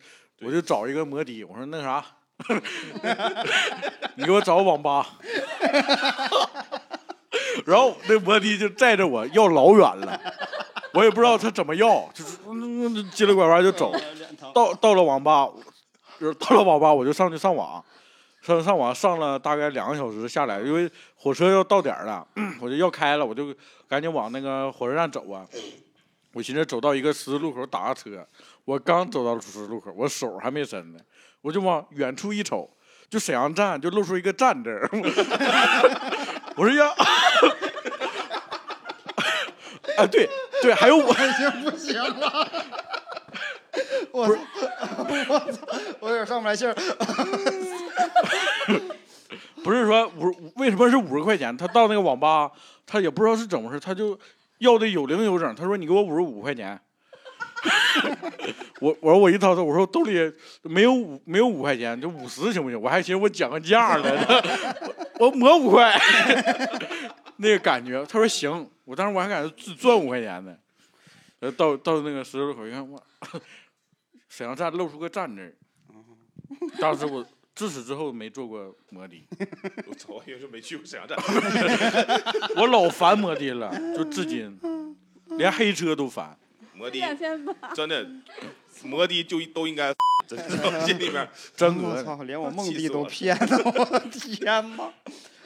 我就找一个摩的，我说那啥，你给我找个网吧。然后那摩的就载着我要老远了，我也不知道他怎么要，就是嗯急了拐弯就走。到到了网吧，就是到了网吧我就上去上网，上上网上了大概两个小时下来，因为火车要到点儿了，我就要开了，我就赶紧往那个火车站走啊。我寻思走到一个十字路口打个车，我刚走到十字路口，我手还没伸呢，我就往远处一瞅，就沈阳站就露出一个站字儿，我说呀，啊 对对，还有我。已经不行了。我操！我操！我有点上不来气儿。不是说五为什么是五十块钱？他到那个网吧，他也不知道是怎么回事，他就要的有零有整。他说：“你给我五十五块钱。”我我说我一掏掏，我说兜里没有五没有五块钱，就五十行不行？我还寻思我讲个价呢，我我抹五块，那个感觉。他说行，我当时我还感觉只赚五块钱呢。呃，到到那个十字路口一看，哇，沈阳站露出个站字儿。当时我自此之后没坐过摩的。我操，我以为是没去过沈阳站。我老烦摩的了，就至今，连黑车都烦。摩的真的，摩的就都应该，真的心里面 真讹。我操！连我梦弟都骗了，我天哪！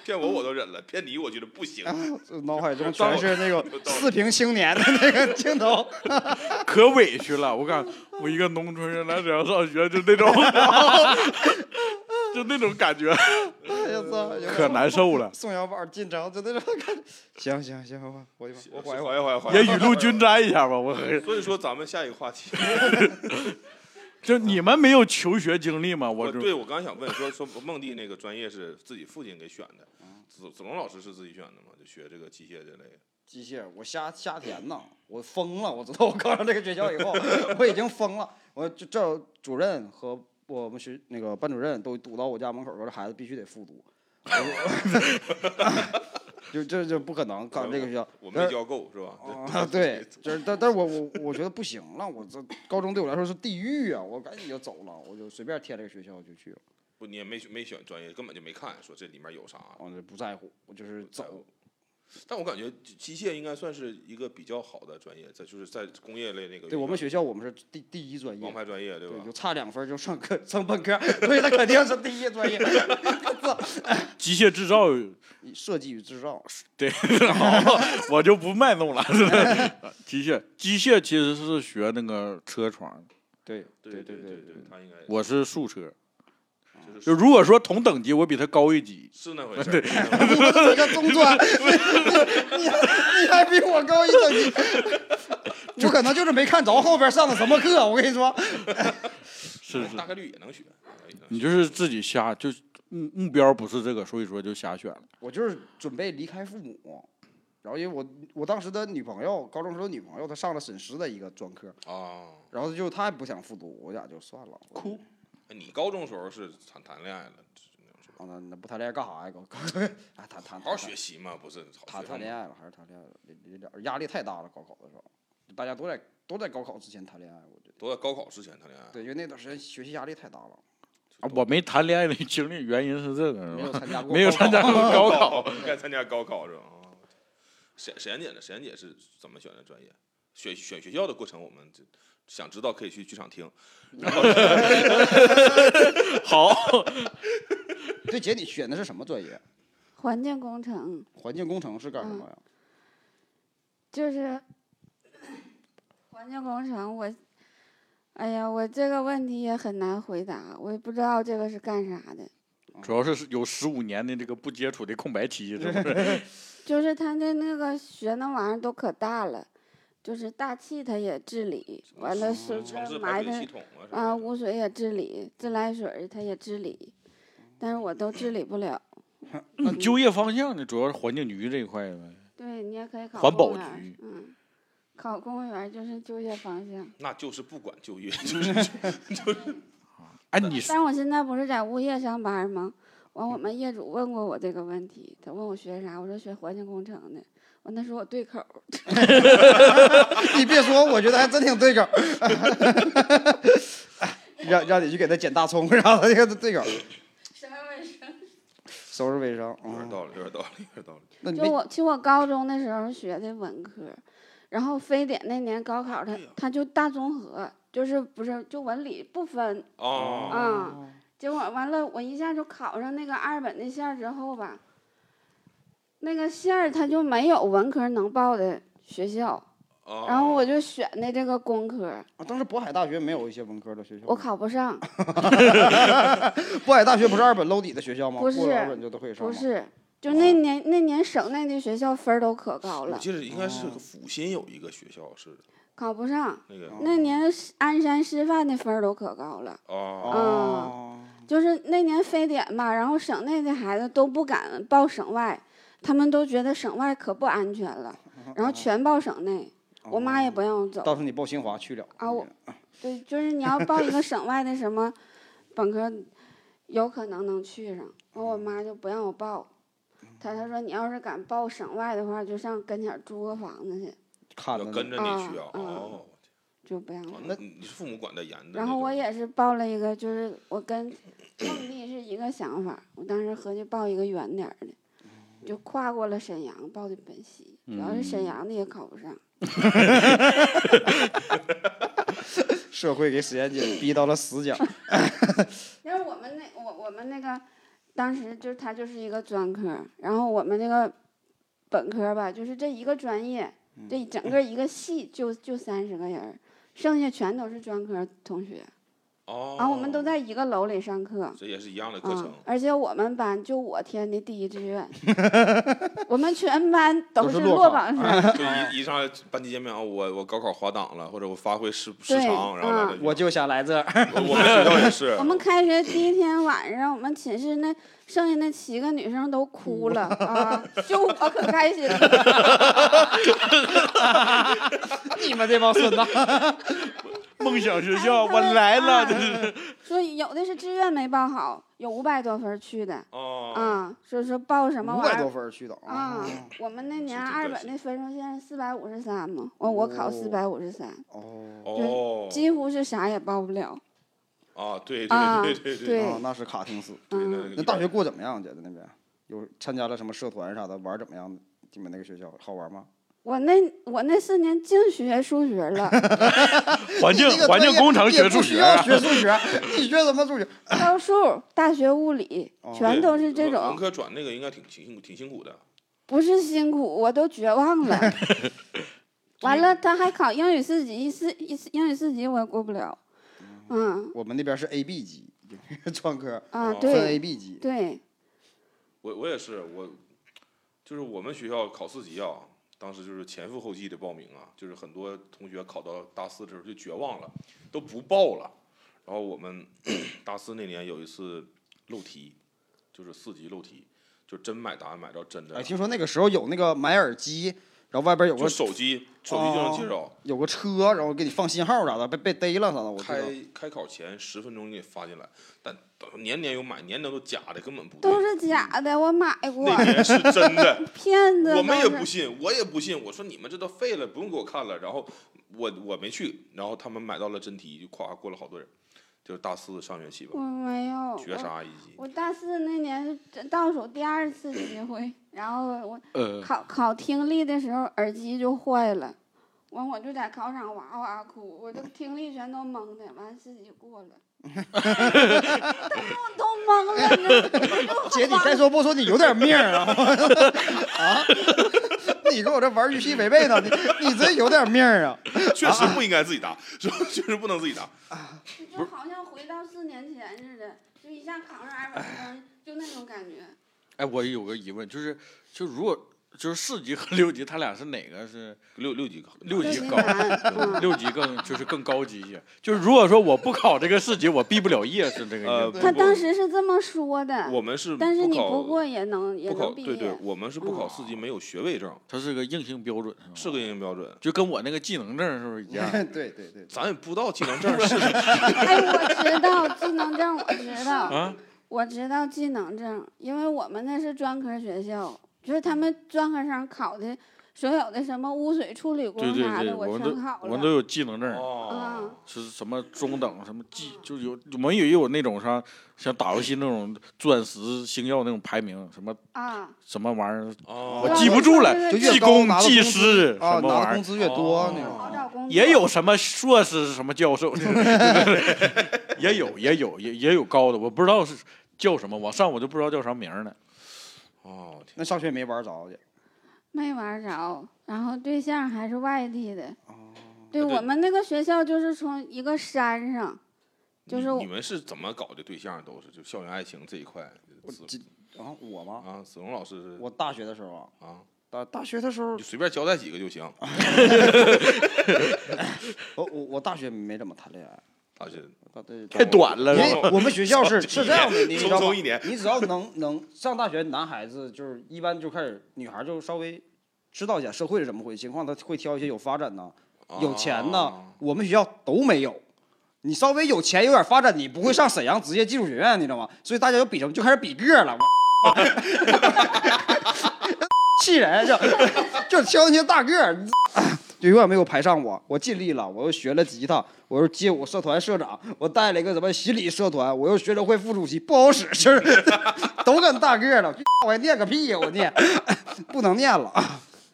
骗我我都忍了，骗你我觉得不行。这脑海中全是那个四平青年的那个镜头。可委屈了，我感我一个农村人来沈阳上学，就那种，就那种感觉，哎呀操！可难受了，宋小宝进城就那种感觉。行行行，我我我缓一缓。缓一缓，也雨露均沾一下吧。我所以说，咱们下一个话题，就你们没有求学经历吗？我对我刚想问说说梦弟那个专业是自己父亲给选的，子子龙老师是自己选的吗？就学这个机械这类的。机械，我瞎瞎填呐。我疯了，我知道我考上这个学校以后，我已经疯了。我就这主任和我们学那个班主任都堵到我家门口说，这孩子必须得复读。就 这就不可能考这个学校。我没教够是吧？啊，对，就是，但但是我我我觉得不行了，我这高中对我来说是地狱啊！我赶紧就走了，我就随便填了个学校就去了，不，你也没选没选专业，根本就没看说这里面有啥。我就不在乎，我就是走。但我感觉机机械应该算是一个比较好的专业，在就是在工业类那个。对我们学校，我们是第第一专业，王牌专业，对吧？对，就差两分就上课上本科，所以他肯定是第一专业。机械制造，设计与制造，对，好，我就不卖弄了。机械，机械其实是学那个车床，对对对对对，他应该我是数车。就是就如果说同等级，我比他高一级。是那回事对。我是一个中专，你你还比我高一等级，我可能就是没看着后边上的什么课，我跟你说。是是，大概率也能学。你就是自己瞎，就目目标不是这个，所以说就瞎选了。我就是准备离开父母，然后因为我我当时的女朋友，高中时候女朋友，她上了沈师的一个专科，啊，然后就她也不想复读，我俩就算了。酷。你高中时候是谈谈恋爱了？啊，那那不谈恋爱干啥呀？高高啊，谈谈好好学习嘛，不是？谈谈恋爱了还是谈恋爱了？有点压力太大了，高考的时候，大家都在都在高考之前谈恋爱，我觉得。都在高考之前谈恋爱。对，因为那段时间学习压力太大了。啊，我没谈恋爱的经历，原因是这个，没有参加过，没有参加过高考，应该参加高考是吧？啊，沈沈岩姐呢？沈岩姐是怎么选的专业？选选学校的过程，我们想知道可以去剧场听。好，对，姐，你选的是什么专业？环境工程。环境工程是干什么呀？就是 环境工程，我，哎呀，我这个问题也很难回答，我也不知道这个是干啥的。主要是有十五年的这个不接触的空白期，是不是？就是他的那个学那玩意儿都可大了。就是大气它也治理，完了是埋汰啊污水也治理，自来水它也治理，但是我都治理不了。那就业方向呢？主要是环境局这一块呗。对你也可以考环保局，嗯，考公务员就是就业方向。那就是不管就业，就是就 是。哎，你但是我现在不是在物业上班吗？完，我们业主问过我这个问题，他问我学啥，我说学环境工程的。我那时候我对口 你别说，我觉得还真挺对口让让你去给他捡大葱，然后他就对口收拾 卫生，收拾卫生，有点道理，有点道理，有点道理。那就我，其实我高中的时候学的文科，然后非典那年高考，他他就大综合，就是不是就文理不分哦，啊，结果完了，我一下就考上那个二本的线之后吧。那个线儿他就没有文科能报的学校，然后我就选的这个工科。啊，当时渤海大学没有一些文科的学校。我考不上。渤海大学不是二本搂底的学校吗？不是，二本就都可以上。不是，就那年那年省内的学校分儿都可高了。我记得应该是阜新有一个学校是。考不上。那个。那年鞍山师范的分儿都可高了。哦。嗯，就是那年非典嘛，然后省内的孩子都不敢报省外。他们都觉得省外可不安全了，然后全报省内。我妈也不让我走。到时候你报清华去了。啊，我，对，就是你要报一个省外的什么本科，有可能能去上。完，我妈就不让我报，她她说你要是敢报省外的话，就上跟前租个房子去。看着跟着你去啊？哦。就不让我。那你父母管的严的。然后我也是报了一个，就是我跟 梦丽是一个想法，我当时合计报一个远点儿的。就跨过了沈阳，报的本溪，主要是沈阳的也考不上。社会给史艳姐逼到了死角。因为我们那我我们那个，当时就是他就是一个专科，然后我们那个本科吧，就是这一个专业，这整个一个系就就三十个人，剩下全都是专科同学。哦，然后我们都在一个楼里上课。这也是一样的课嗯程，，而且我们班就我填的第一志愿，我们全班都是落榜 生。就一一上班级见面啊，我我高考滑档了，或者我发挥失失常，然后我就想来这儿。我我们学校也是我，们开学第一天晚上，我们寝室那剩下那七个女生都哭了啊，就我可开心了。你们这帮孙子，梦想学校，我来了，啊这是说有的是志愿没报好，有五百多分去的哦，啊，说说报什么五百多玩意儿分儿去的啊？我们那年二本的分数线是四百五十三嘛，我我考四百五十三，哦哦，几乎是啥也报不了。啊，对啊对对对对啊，那是卡挺死。对，嗯，那大学过怎么样？姐在那边有参加了什么社团啥的？玩儿怎么样？你们那个学校好玩吗？我那我那四年净学数学了，环境环境工程学数学啊，学数学，你学什么数学？高数、大学物理哦全都是这种文，科转那个应该挺挺辛苦挺辛苦的，不是辛苦，我都绝望了。完了，他还考英语四级，四一英语四级我也过不了。嗯我们那边是 A B 级，专科啊，哦分，A B 级。对，我我也是，我就是我们学校考四级啊，当时就是前赴后继的报名啊，就是很多同学考到大四的时候就绝望了，都不报了。然后我们 大四那年有一次漏题，就是四级漏题，就真买答案买到真的哎，听说那个时候有那个买耳机，然后外边有就个手机手机就能接着。有个车，然后给你放信号啥的，被被逮了啥的，我知道。开开考前十分钟给你发进来，但年年有买，年年都假的，根本不都。是假的，我买过，那年是真的，骗子。我们也不信，我也不信。我说你们这都废了，不用给我看了。然后我我没去，然后他们买到了真题，就夸过了好多人。就是大四上学期吧我，没有。绝我杀一级。我大四那年是倒数第二次机会，然后我呃，考考听力的时候耳机就坏了，完我就在考场哇哇哭，我这听力全都懵的，完自己过了。但是我都懵了，你知道吗姐，你该说不说，你有点命儿啊！啊，你跟我这玩预习违背呢，你你这有点命儿啊！确实不应该自己答，是吧？确实不能自己答。就好像回到四年前似的，就一下扛上二百分，就那种感觉。哎，我有个疑问，就是就如果就是四级和六级，他俩是哪个是六六级六级高？六级更就是更高级一些。就是如果说我不考这个四级，我毕不了业，是这个呃意思吗？他当时是这么说的，我们是但是你不过也能也不考，能毕对对业，。我们是不考四级，没有学位证，它是个硬性标准，是个硬性标准。就跟我那个技能证是不是一样？对对对，咱也不知道技能证是 什么。哎，我知道技能证，我知道，啊，我知道技能证，因为我们那是专科学校，就是他们专科生考的所有的什么污水处理对对对，工啥的，我们都全考我们都了。有技能证。哦，是什么中等什么技，就有我们也有那种像像打游戏那种钻石、星耀那种排名，什么啊，什么玩意儿，哦我对记不住了。技工拿的技工资师啊，拿的什么玩意儿工资越多那好种。找工作。也有什么硕士什么教授，也有也有也也有高的，我不知道是叫什么，往上我就不知道叫啥名儿呢。哦，那上学没玩着去，没玩着，然后对象还是外地的。哦对我们那个学校就是从一个山上，就是我你你们是怎么搞的对象？都是就校园爱情这一块。子啊，我吗？啊，子龙老师是我大学的时候啊，啊，大大学的时候你就，随便交代几个就行。我我我大学没怎么谈恋爱。太短了因？为我们学校是 是这样的，你知道吗？你只要能 能上大学，男孩子就是一般就开始，女孩就稍微知道一下社会是怎么回事情况，他会挑一些有发展的、有钱的啊。我们学校都没有。你稍微有钱有点发展，你不会上沈阳职业技术学院，你知道吗？所以大家就比什么，就开始比个了。气人，就就挑那些大个儿，就永远没有排上我。我尽力了，我又学了吉他，我又街舞社团社长，我带了一个什么心理社团，我又学生会副主席，不好使，就是 都跟大个儿了。我还念个屁呀！我念，不能念了，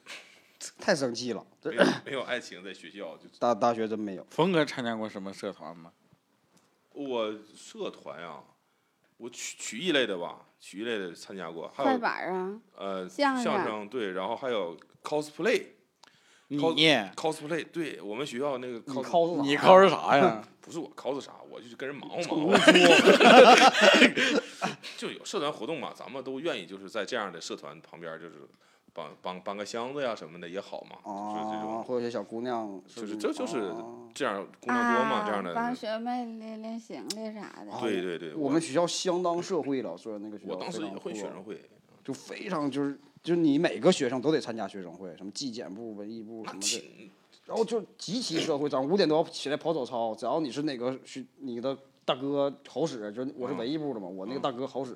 太生气了。没有没有爱情在学校就大大学真没有。峰哥参加过什么社团吗？我社团呀，我曲曲艺类的吧，曲艺类的参加过，还快有板啊，呃相声相声对，然后还有 cosplay，你 cosplay，对我们学校那个 cos，你 cos 你考是啥呀？不是我 cos 啥，我就跟人忙活忙活。就有社团活动嘛，咱们都愿意就是在这样的社团旁边，就是帮帮帮个箱子呀什么的也好嘛，就是这啊，种，会有些小姑娘，就是这就是啊这样姑娘多嘛，这样的，帮的。学妹拎拎行李啥的。对对对，我们学校相当社会了，说那个学校我当时也会学生会，就非常就是就是你每个学生都得参加学生会，什么纪检部、文艺部什么的，然后就极其社会，早上五点多起来跑早操，只要你是哪个学你的大哥好使，就是我是文艺部的嘛，我那个大哥好使，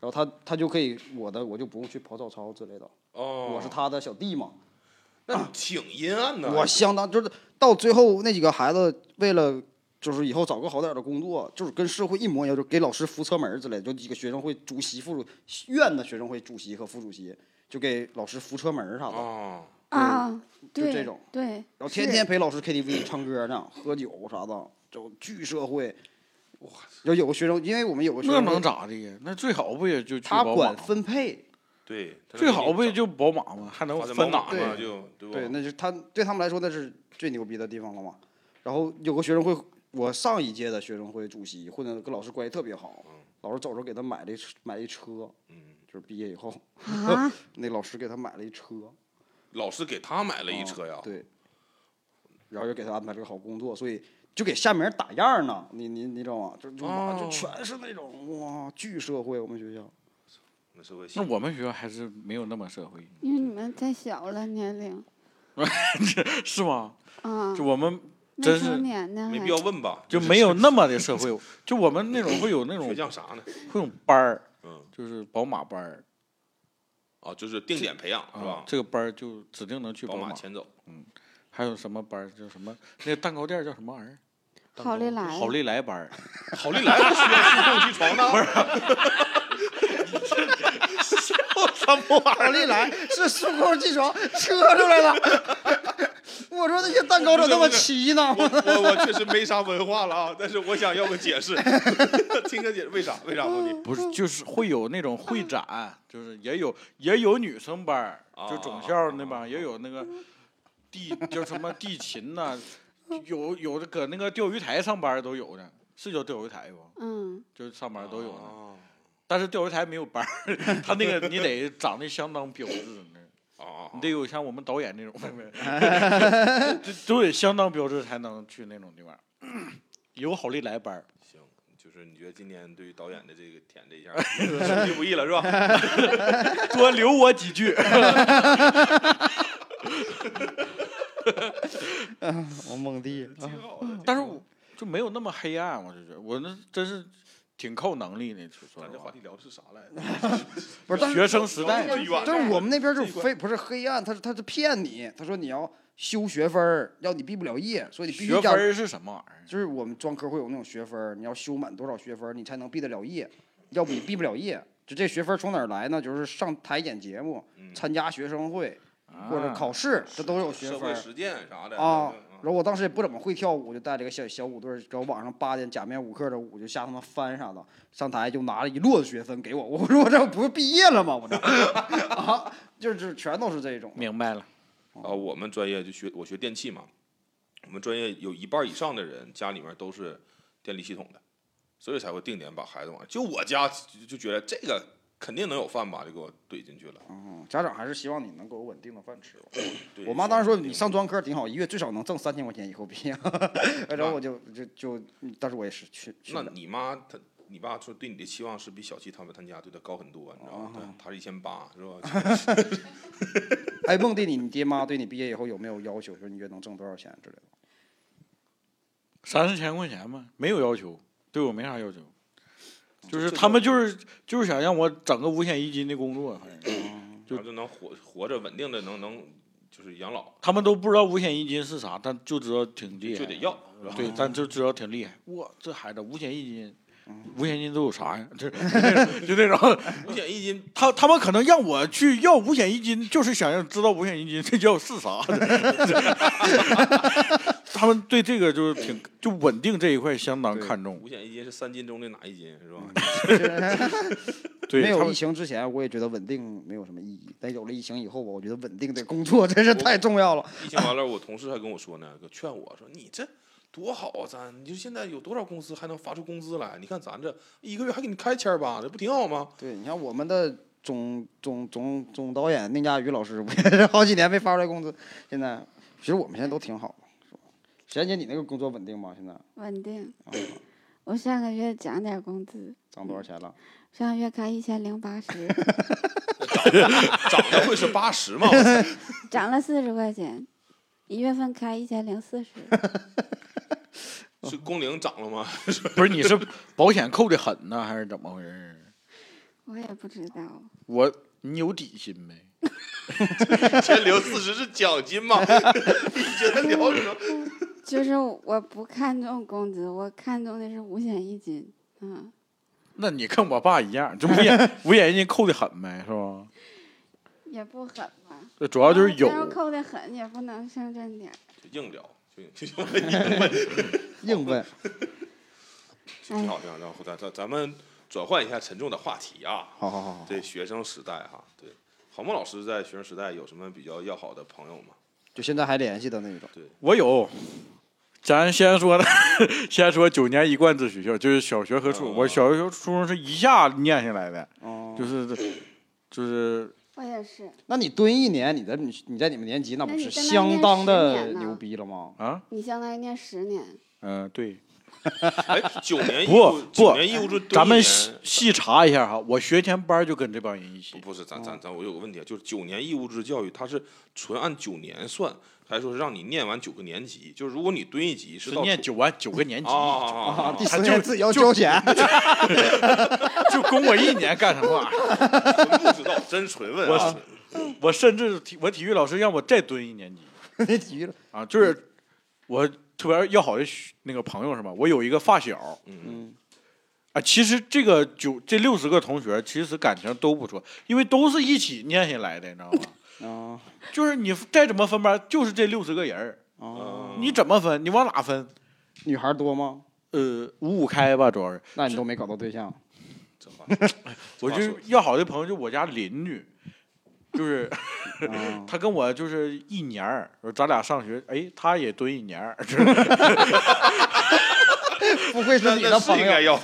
然后他他就可以我的我就不用去跑早操之类的，哦，我是他的小弟嘛，那挺阴暗的。我相当就是到最后那几个孩子为了。就是以后找个好点的工作，就是跟社会一模一样，就给老师扶车门儿之类的，就几个学生会主席、副主院的学生会主席和副主席，就给老师扶车门儿啥的。啊，啊，就这种对，然后天天陪老师 KTV 唱歌呢，喝酒啥的，就巨社会。哇！要有个学生，因为我们有个学那生，能咋的呀？那最好不也就去他管？分配，对，最好不也就宝马吗？还能找分哪对宝马嘛，就对吧？对，那就他对他们来说那是最牛逼的地方了嘛。然后有个学生会，我上一届的学生会主席混的跟老师关系特别好，老师走时候给他买了一车买了一车，嗯，就是毕业以后，啊，那老师给他买了一车，老师给他买了一车呀。哦对，然后又给他安排了个好工作，所以就给下面人打样呢。你你你知道吗？就就全是那种哇巨社会，我们学校。那社会那我们学校还是没有那么社会，因为你们太小了年龄 是吗？啊就，我们没真是成年呢没必要问吧？就没有那么的社会，就我们那种会有那种 学像啥呢？会有班儿，嗯，就是宝马班儿，啊，就是定点培养是啊吧，？这个班儿就指定能去宝马。前走。嗯还有什么班儿叫什么？那个蛋糕店叫 什么玩意儿？好利来好利来班儿。好利来不需要自动机床的，不是？好利来是数控机床车出来了。我说那些蛋糕咋那么齐呢？我我我确实没啥文化了啊，但是我想要个解释，听个解释，为啥？为啥不你？不是，就是会有那种会展，就是也有也有女生班儿，就总校那帮也有那个地叫什么地勤呐、有有的搁那个钓鱼台上班儿都有的，是叫钓鱼台不？嗯，就是上班都有的，啊但是钓鱼台没有班儿，他那个你得长得相当标致，那啊你得有像我们导演那种，就都得相当标志才能去那种地方。有好利来班儿，行，就是你觉得今年对于导演的这个舔这一下 胜利不易了是吧？多留我几句。我蒙地。挺好的，但是我就没有那么黑暗，我就觉得我那真是挺靠能力呢。说咱这话题，聊的是啥来着？不是，学生时代聊这么远但是我们那边就非不是黑暗，他是他是骗你，他说你要修学分儿，要你毕不了业，所以你必须加学分是什么玩意儿？就是我们专科会有那种学分，你要修满多少学分，你才能毕得了业，要不你毕不了业。就这学分从哪儿来呢？就是上台演节目、嗯参加学生会或者啊考试，这都有学分社会实践啥的啊。嗯然后我当时也不怎么会跳舞，就带了个小小舞队儿，搁网上八点假面舞课的舞，就下他妈翻啥的，上台就拿了一摞子学分给我，我说我这不是毕业了吗？我这啊，就是全都是这种。明白了，啊，我们专业就学我学电器嘛，我们专业有一半以上的人家里面都是电力系统的，所以才会定点把孩子往。就我家就就觉得这个肯定能有饭吧，就给我怼进去了。嗯，家长还是希望你能够有稳定的饭吃。对我妈当时说你上专科挺好，一月最少能挣三千块钱以后毕业，然后我就就就，但是我也是去去那你妈她你爸说对你的期望是比小七他们他家对他高很多，你知道吗？他他是一千八是吧？哎，梦弟，你你爹妈对你毕业以后有没有要求，说你月能挣多少钱之类的？三四千块钱嘛，没有要求，对我没啥要求，就是他们就是就是想让我整个五险一金的工作，反正 就就能活活着稳定的能能就是养老他们都不知道五险一金是啥，但就知道挺厉害，就得要？对，但就知道挺厉害。哇，这孩子五险一金，五险一金都有啥呀？就 就那种就那种，五险一金他他们可能让我去要五险一金，就是想要知道五险一金这叫是啥。他们对这个就是挺就稳定这一块相当看重五。险一金是三金中的哪一金是吧？对，没有疫情之前，我也觉得稳定没有什么意义。但有了疫情以后吧，我觉得稳定的工作真是太重要了。疫情完了，我同事还跟我说呢，劝我说你这多好啊，咱你就现在有多少公司还能发出工资来？你看咱这一个月还给你开千儿八，这不挺好吗？对，你看我们的总总总总导演宁佳宇老师，不也是好几年没发出来工资？现在其实我们现在都挺好，贤姐，你那个工作稳定吗？现在稳定。啊，我上个月涨点工资，涨多少钱了？上个月开一千零八十，涨的会是八十吗？涨了四十块钱。一月份开一千零四十，是工龄涨了吗？不是你是保险扣的狠呢，还是怎么回事？我也不知道。我你有底薪没？千零四十是奖金吗？你觉得聊什么？就是我不看重工资，我看重的是五险一金。嗯，那你跟我爸一样，就五险 五险一金扣的狠呗，是吧？也不狠吧。这主要就是有但是扣的狠，也不能上这点儿。硬聊，就就就硬问，硬问，挺好挺好。然后咱咱咱们转换一下沉重的话题啊，好好好好，对学生时代哈，对，郝梦老师在学生时代有什么比较要好的朋友吗？就现在还联系的那种。对我有。咱先说的，先说九年一贯制学校，就是小学和初中。哦。我小学、初中是一下念下来的，哦，就是就是我也是。那你蹲一年，你在你你在你们年级那不是相当的牛逼了吗？啊，你相当于念十年，嗯、对，哎，九年义不不年义务制，咱们细细查一下哈，我学前班就跟这帮人一起。不，不是，咱咱咱我有个问题啊，就是九年义务制教育，它是纯按九年算，还说是让你念完九个年级？就是如果你蹲一级是念九完九个年级，啊啊啊啊啊，第他就四年自己要交钱，就供我一年干什么玩意儿？纯不知道，真纯问啊！我甚至体我体育老师让我再蹲一年级那急了。啊，就是我特别要好的那个朋友是吧？我有一个发小嗯，嗯，啊，其实这个九这六十个同学其实感情都不错，因为都是一起念下来的，你知道吗？啊就是你再怎么分班，就是这六十个人儿，啊，你怎么分？你往哪分？女孩多吗？呃，五五开吧，主要是。那你都没搞到对象。这话 我就要好的朋友，就我家邻居，就是啊 他跟我就是一年儿，咱俩上学，哎，他也蹲一年儿，不愧是你的朋友，应该要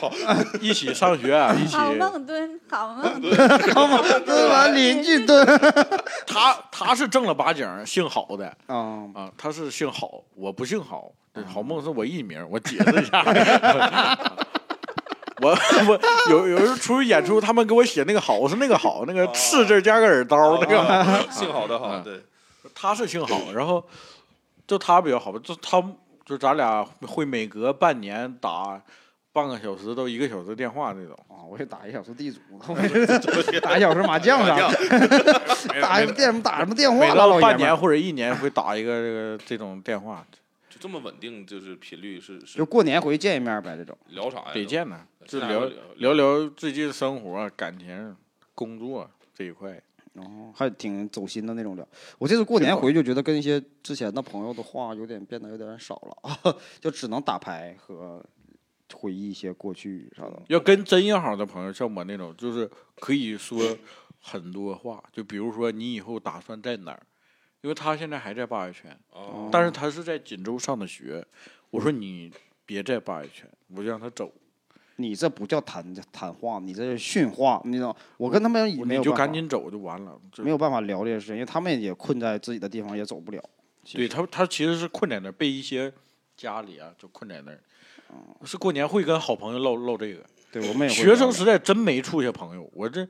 一起上学啊，一起。好梦蹲，好梦蹲。好梦蹲完邻居蹲。他他是正儿八经姓郝的啊，啊，他是姓郝，我不姓郝，这郝梦是我艺名，我解释一下。我我有有时候出去演出，他们给我写那个好是那个好，那个赤字加个耳刀那个好。啊幸好的好，嗯对，他是姓郝，然后就他比较好吧，就他就咱俩会每隔半年打半个小时到一个小时电话那种。啊，我也打一小时地主，打一小时麻将啥的，打什么电打什么电每话了，老爷们儿到半年或者一年会打一个这个这种电话，就这么稳定，就是频率是是就过年回去见一面呗，这种。聊啥呀？得见呢，就聊聊聊最近生活、感情、工作这一块。哦，还挺走心的那种聊。我这次过年回去就觉得跟一些之前的朋友的话有点变得有点少了啊，就只能打牌和回忆一些过去啥的。要跟真要好的朋友，像我那种，就是可以说很多话，就比如说你以后打算在哪儿，因为他现在还在八月圈，哦但是他是在锦州上的学，我说你别在八月圈，我就让他走，你这不叫谈谈话，你这是训话，你知道？我跟他们也没有你就赶紧走就完了。没有办法聊这些事情，因为他们也困在自己的地方，也走不了。对他，他其实是困在那儿，被一些家里啊就困在那是过年会跟好朋友唠唠这个，对我们也学生时代真没处些朋友，我这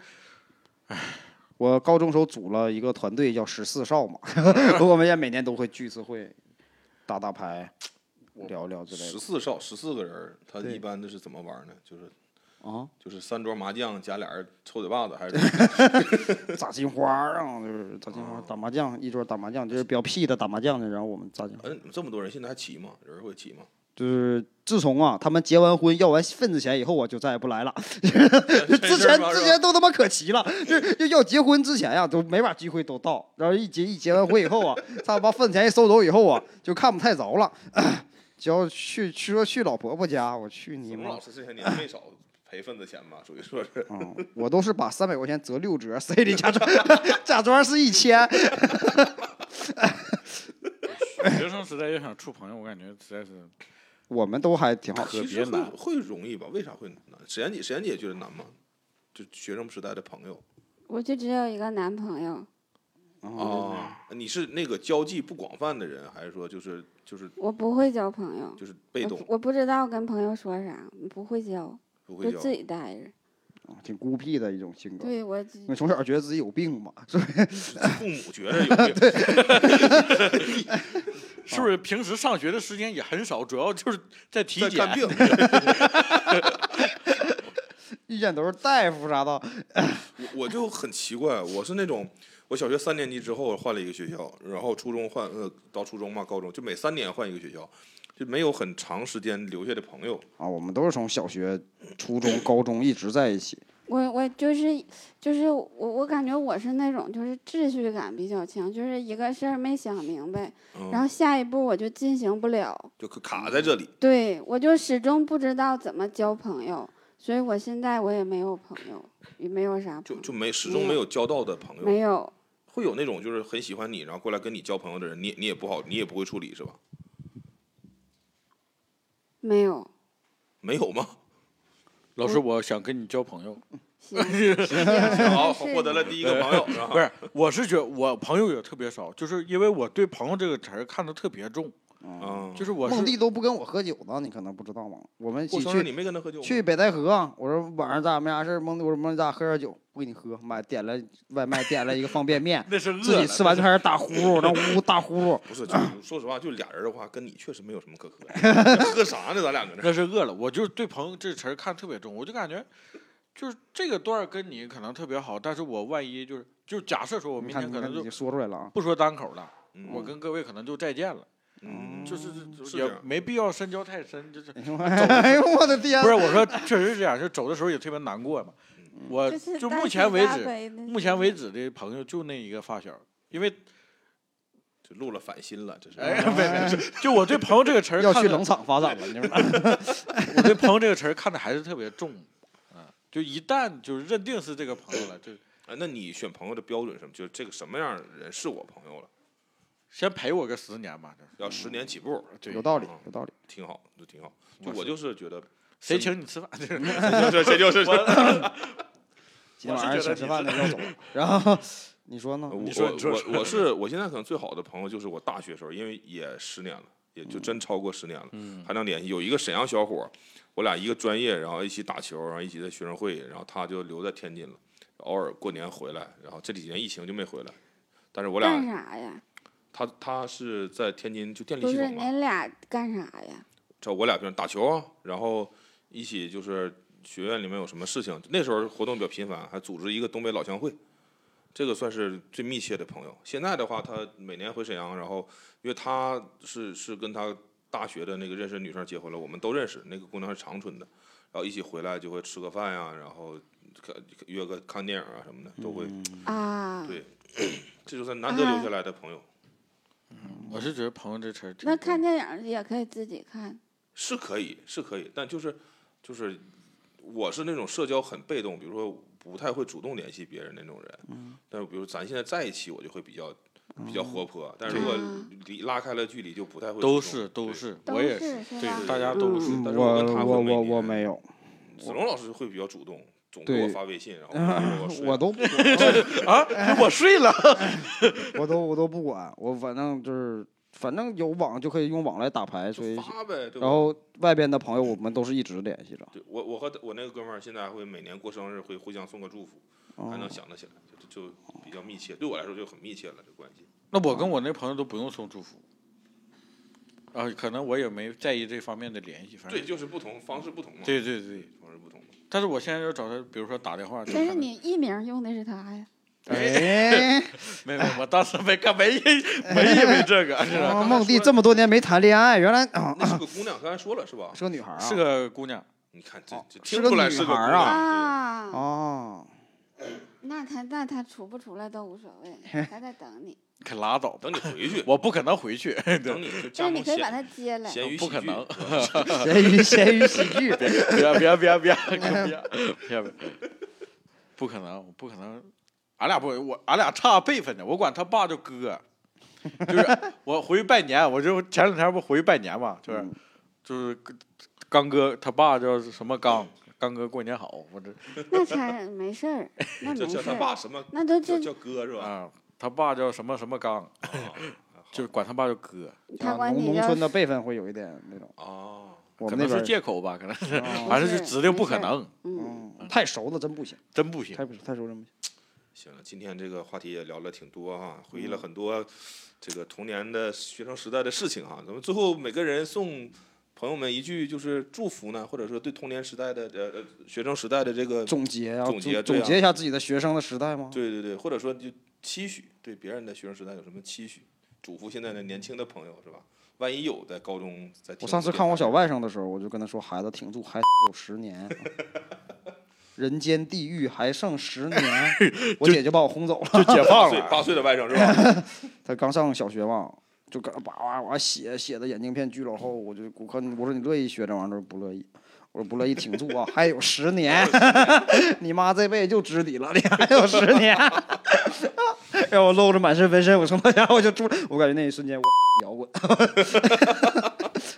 唉我高中时候组了一个团队叫十四少嘛，我们也每年都会聚一次会，打打牌，聊聊之类的。十四少十四个人，他一般的是怎么玩呢？就是啊，就是三桌麻将加俩人抽嘴巴子，还是 炸金花啊，就是炸金花儿打麻将，一桌打麻将，就是比较屁的打麻将的，然后我们炸金花儿。嗯，这么多人现在还骑吗？人会骑吗？就是自从啊他们结完婚要完份子钱以后啊，就再也不来了。之前之前都他妈可齐了，就是就要结婚之前呀、都没把机会都到，然后一结一结完婚以后啊，他把份子钱一收走以后啊，就看不太着了。只要去去说去老婆婆家，我去你们老！师这些年没少赔份子钱吧？属于说是。嗯，我都是把三百块钱折六折，塞里假装假装是一千。学生时代要想处朋友，我感觉实在是 我们都还挺好。特其实会别难会容易吧？为啥会难？沈岩姐，沈岩姐觉得难吗？就学生时代的朋友我就只有一个男朋友，啊，你是那个交际不广泛的人，还是说就是就是我不会交朋友，就是被动我不我不知道跟朋友说啥，不会交，不会交？就自己待着。啊挺孤僻的一种性格。对我自因为从小觉得自己有病嘛，是不是？父母觉得有病，是不是平时上学的时间也很少，主要就是在体检病。遇见都是大夫啥的。我我就很奇怪，我是那种我小学三年级之后换了一个学校，然后初中换呃到初中嘛，高中就每三年换一个学校，就没有很长时间留下的朋友。啊，我们都是从小学、初中、高中一直在一起。我我就是就是我我感觉我是那种就是秩序感比较强，就是一个事儿没想明白，嗯、然后下一步我就进行不了，就卡在这里。对我就始终不知道怎么交朋友，所以我现在我也没有朋友，也没有啥朋友，就就没始终没有交到的朋友，没有，会有那种就是很喜欢你，然后过来跟你交朋友的人，你你也不好，你也不会处理是吧？没有，没有吗？老师，我想跟你交朋友。好，获得了第一个朋友，是吧？不是，我是觉得我朋友也特别少，就是因为我对朋友这个词儿看得特别重，嗯，就是我孟是弟都不跟我喝酒呢，你可能不知道吗？我们一起去过生日你没跟他喝酒吗？去北戴河，我说晚上咱俩没啥事儿，孟弟我说梦弟咱俩喝点酒，不给你喝，买点了外卖点了一个方便面，那是饿自己吃完就开始打呼噜，那呜呜打呼噜。不是，就是说实话，就俩人的话，跟你确实没有什么可喝的。喝啥呢？咱俩搁这儿。那是饿了，我就是对朋友这词儿看特别重，我就感觉，就是这个段儿跟你可能特别好，但是我万一就是就假设说我你明天可能就说出来了啊，不说单口了，嗯我跟各位可能就再见了，嗯，就是是也没必要深交太深，就是哎呦我的天！不是我说确实是这样，就走的时候也特别难过嘛。我就目前为止，目前为止的朋友就那一个发小，因为就露了反心了，这是。哎，没没，就我对朋友这个词儿要去冷场发展了，你知道吗？我对朋友这个词儿看的还是特别重，啊，就一旦就是认定是这个朋友了，就哎，那你选朋友的标准是什么？就是这个什么样的人是我朋友了？先陪我个十年吧，这要十年起步，对有道理嗯，有道理。挺好，就挺好。就我就是觉得，谁请你吃饭？这这就是 今天晚上请吃饭的要走，然后你说呢？我你说我我是我现在可能最好的朋友就是我大学时候，因为也十年了，也就真超过十年了，嗯还能联系。有一个沈阳小伙，我俩一个专业，然后一起打球，然后一起在学生会，然后他就留在天津了，偶尔过年回来，然后这几年疫情就没回来。但是我干俩，啥呀？他他是在天津就电力不是系统嘛，你俩干啥呀？这我俩平时打球啊，然后一起就是学院里面有什么事情，那时候活动比较频繁，还组织一个东北老乡会，这个算是最密切的朋友。现在的话，他每年回沈阳，然后因为他是是跟他大学的那个认识的女生结婚了，我们都认识，那个姑娘是长春的，然后一起回来就会吃个饭呀，然后看约个看电影啊什么的，都会，啊，对 这就是难得留下来的朋友。我是觉得朋友这词儿那看电影也可以自己看。是可以，是可以，但就是就是我是那种社交很被动，比如说不太会主动联系别人那种人。嗯但是比如咱现在在一起，我就会比较比较活泼。但是如果嗯离拉开了距离，就不太会主动。都是都。是，我也是是对，大家都是。嗯但是我跟他我我我没有，子龙老师会比较主动，总给我发微信，然后 我我都不 啊，我睡了。我都我都不管，我反正就是反正有网就可以用网来打牌，所以就发呗，对吧？然后外边的朋友我们都是一直联系着。对我我和我那个哥们儿现在还会每年过生日会互相送个祝福，还哦能想得起来，就就比较密切。对我来说就很密切了，这关系。那我跟我那朋友都不用送祝福，啊，可能我也没在意这方面的联系，反正对，就是不同方式不同嘛。对对对。方式不同嘛。但是我现在要找他，比如说打电话，但是你艺名用的是他呀，哎，没没，我当时没干，没没因为这个，是吧？啊梦弟这么多年没谈恋爱，原来啊那是个姑娘，刚才说了是吧？是个女孩啊，是个姑娘，你看这哦这是个听出来是个女孩啊，哦，那他那他出不出来都无所谓，他在等你，可拉倒等你回去 我不可能回去等你就是你可以把他接来咸鱼不可能 咸鱼咸鱼喜剧别别别别别别 别不可能不可能俺俩不我俺俩差辈分呢我管他爸叫哥就是我回去拜年我就前两天不回去拜年嘛就是就是刚哥他爸叫什么刚刚哥过年好我这那才没事那都叫他爸什么那都叫哥是吧他爸叫什么什么刚，就是管他爸叫哥，他啊农农叫村的辈分会有一点那种，哦，可能是我们那边借口吧，可能是，哦 反正是是指定不可能，嗯，嗯太熟了真不行，真不行太。不太熟真不行。行了，今天这个话题也聊了挺多哈，回忆了很多这个童年的学生时代的事情哈。咱们最后每个人送朋友们一句就是祝福呢，或者说对童年时代的呃呃学生时代的这个总结啊，总结对啊总结一下自己的学生的时代吗？对对对，或者说就期许，对别人的学生时代有什么期许？嘱咐现在的年轻的朋友是吧？万一有在高中在我上次看我小外甥的时候，我就跟他说：“孩子，挺住，还有十年，人间地狱还剩十年。”我姐就把我轰走了。就解放了，八岁的外甥是吧？他刚上小学嘛，就搁那叭叭叭写，写的眼镜片巨老厚。我就我看我说你乐意学这玩意儿，他说不乐意。我说不乐意，挺住啊，还有十年，你妈这辈子就知你了，你还有十年。让我露着满身纹身，我从那家伙就住，我感觉那一瞬间我 摇滚，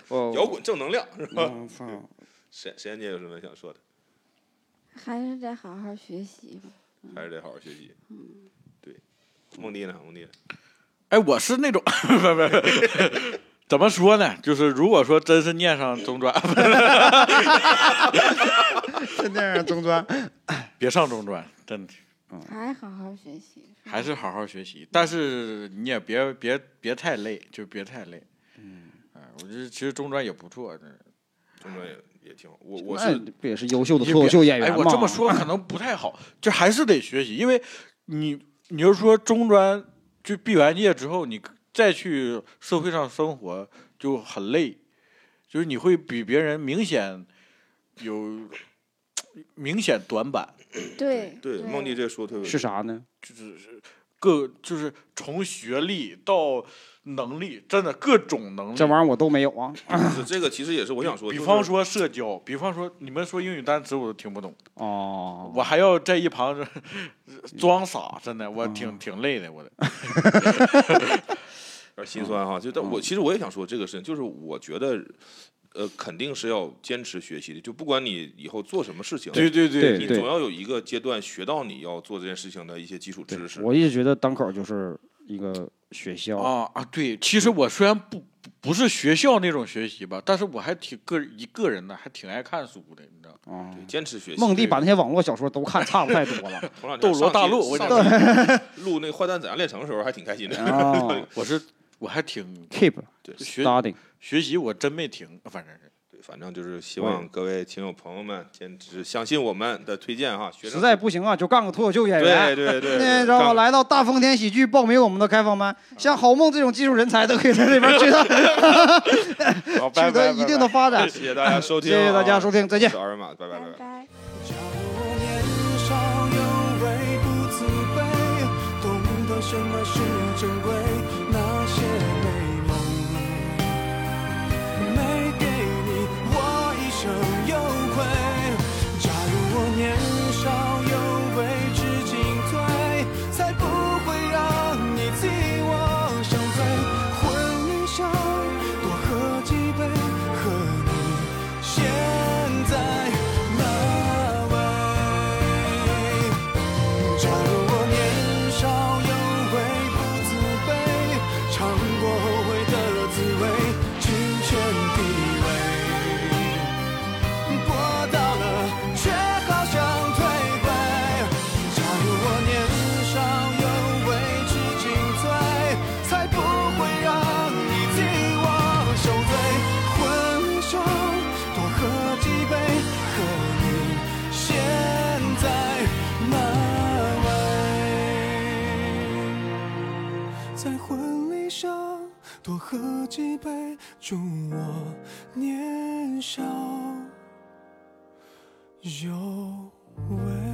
我摇滚正能量是吧？沈沈岩姐有什么想说的？还是得好好学习吧。还是得好好学习。对，梦迪呢？梦弟呢，哎，我是那种不不不，怎么说呢？就是如果说真是念上中专，这电影中专，别上中专，真的还好好学习。还是好好学习。但是你也别别别太累，就别太累。嗯，哎，我觉得其实中专也不错。中专也也挺好。我我是不也是优秀的你脱口秀演员吗？我这么说可能不太好，就还是得学习，因为你你要说中专就毕完业之后，你再去社会上生活就很累，就是你会比别人明显有明显短板，对对梦迪这说特别是啥呢？就是各就是从学历到能力，真的各种能力。这玩意儿我都没有啊。是这个其实也是我想说，就是比方说社交，比方说你们说英语单词我都听不懂，哦，我还要在一旁这 装傻，真的我嗯挺挺累的，我的。有点心酸哈。就但我其实我也想说这个事情，就是我觉得，呃，肯定是要坚持学习的。就不管你以后做什么事情，对对对你总要有一个阶段学到你要做这件事情的一些基础知识。我一直觉得单口就是一个学校，啊啊，对，其实我虽然不不不是学校那种学习吧，但是我还挺个一个人的，还挺爱看书的，你知道吗？啊对，坚持学习。梦弟把那些网络小说都看差不太多了。头两天斗罗大陆我上期录那个《坏蛋怎样炼成》的时候还挺开心的。哦 我是我还挺，keep 对学 studying，学习，我真没停，反正是。对，反正就是希望各位听友朋友们坚持相信我们的推荐哈。学生实在不行啊，就干个脱口秀演员。对 对，那知道吗？来到大风天喜剧报名我们的开放班，像郝梦这种技术人才都可以在这边取得 好，取得一定的发展。谢谢大家收听啊，谢谢大家收听，再见。二维码，拜拜拜拜。拜拜。假如我年少有为不自卑，懂得什么是珍贵，喝几杯，祝我年少有为。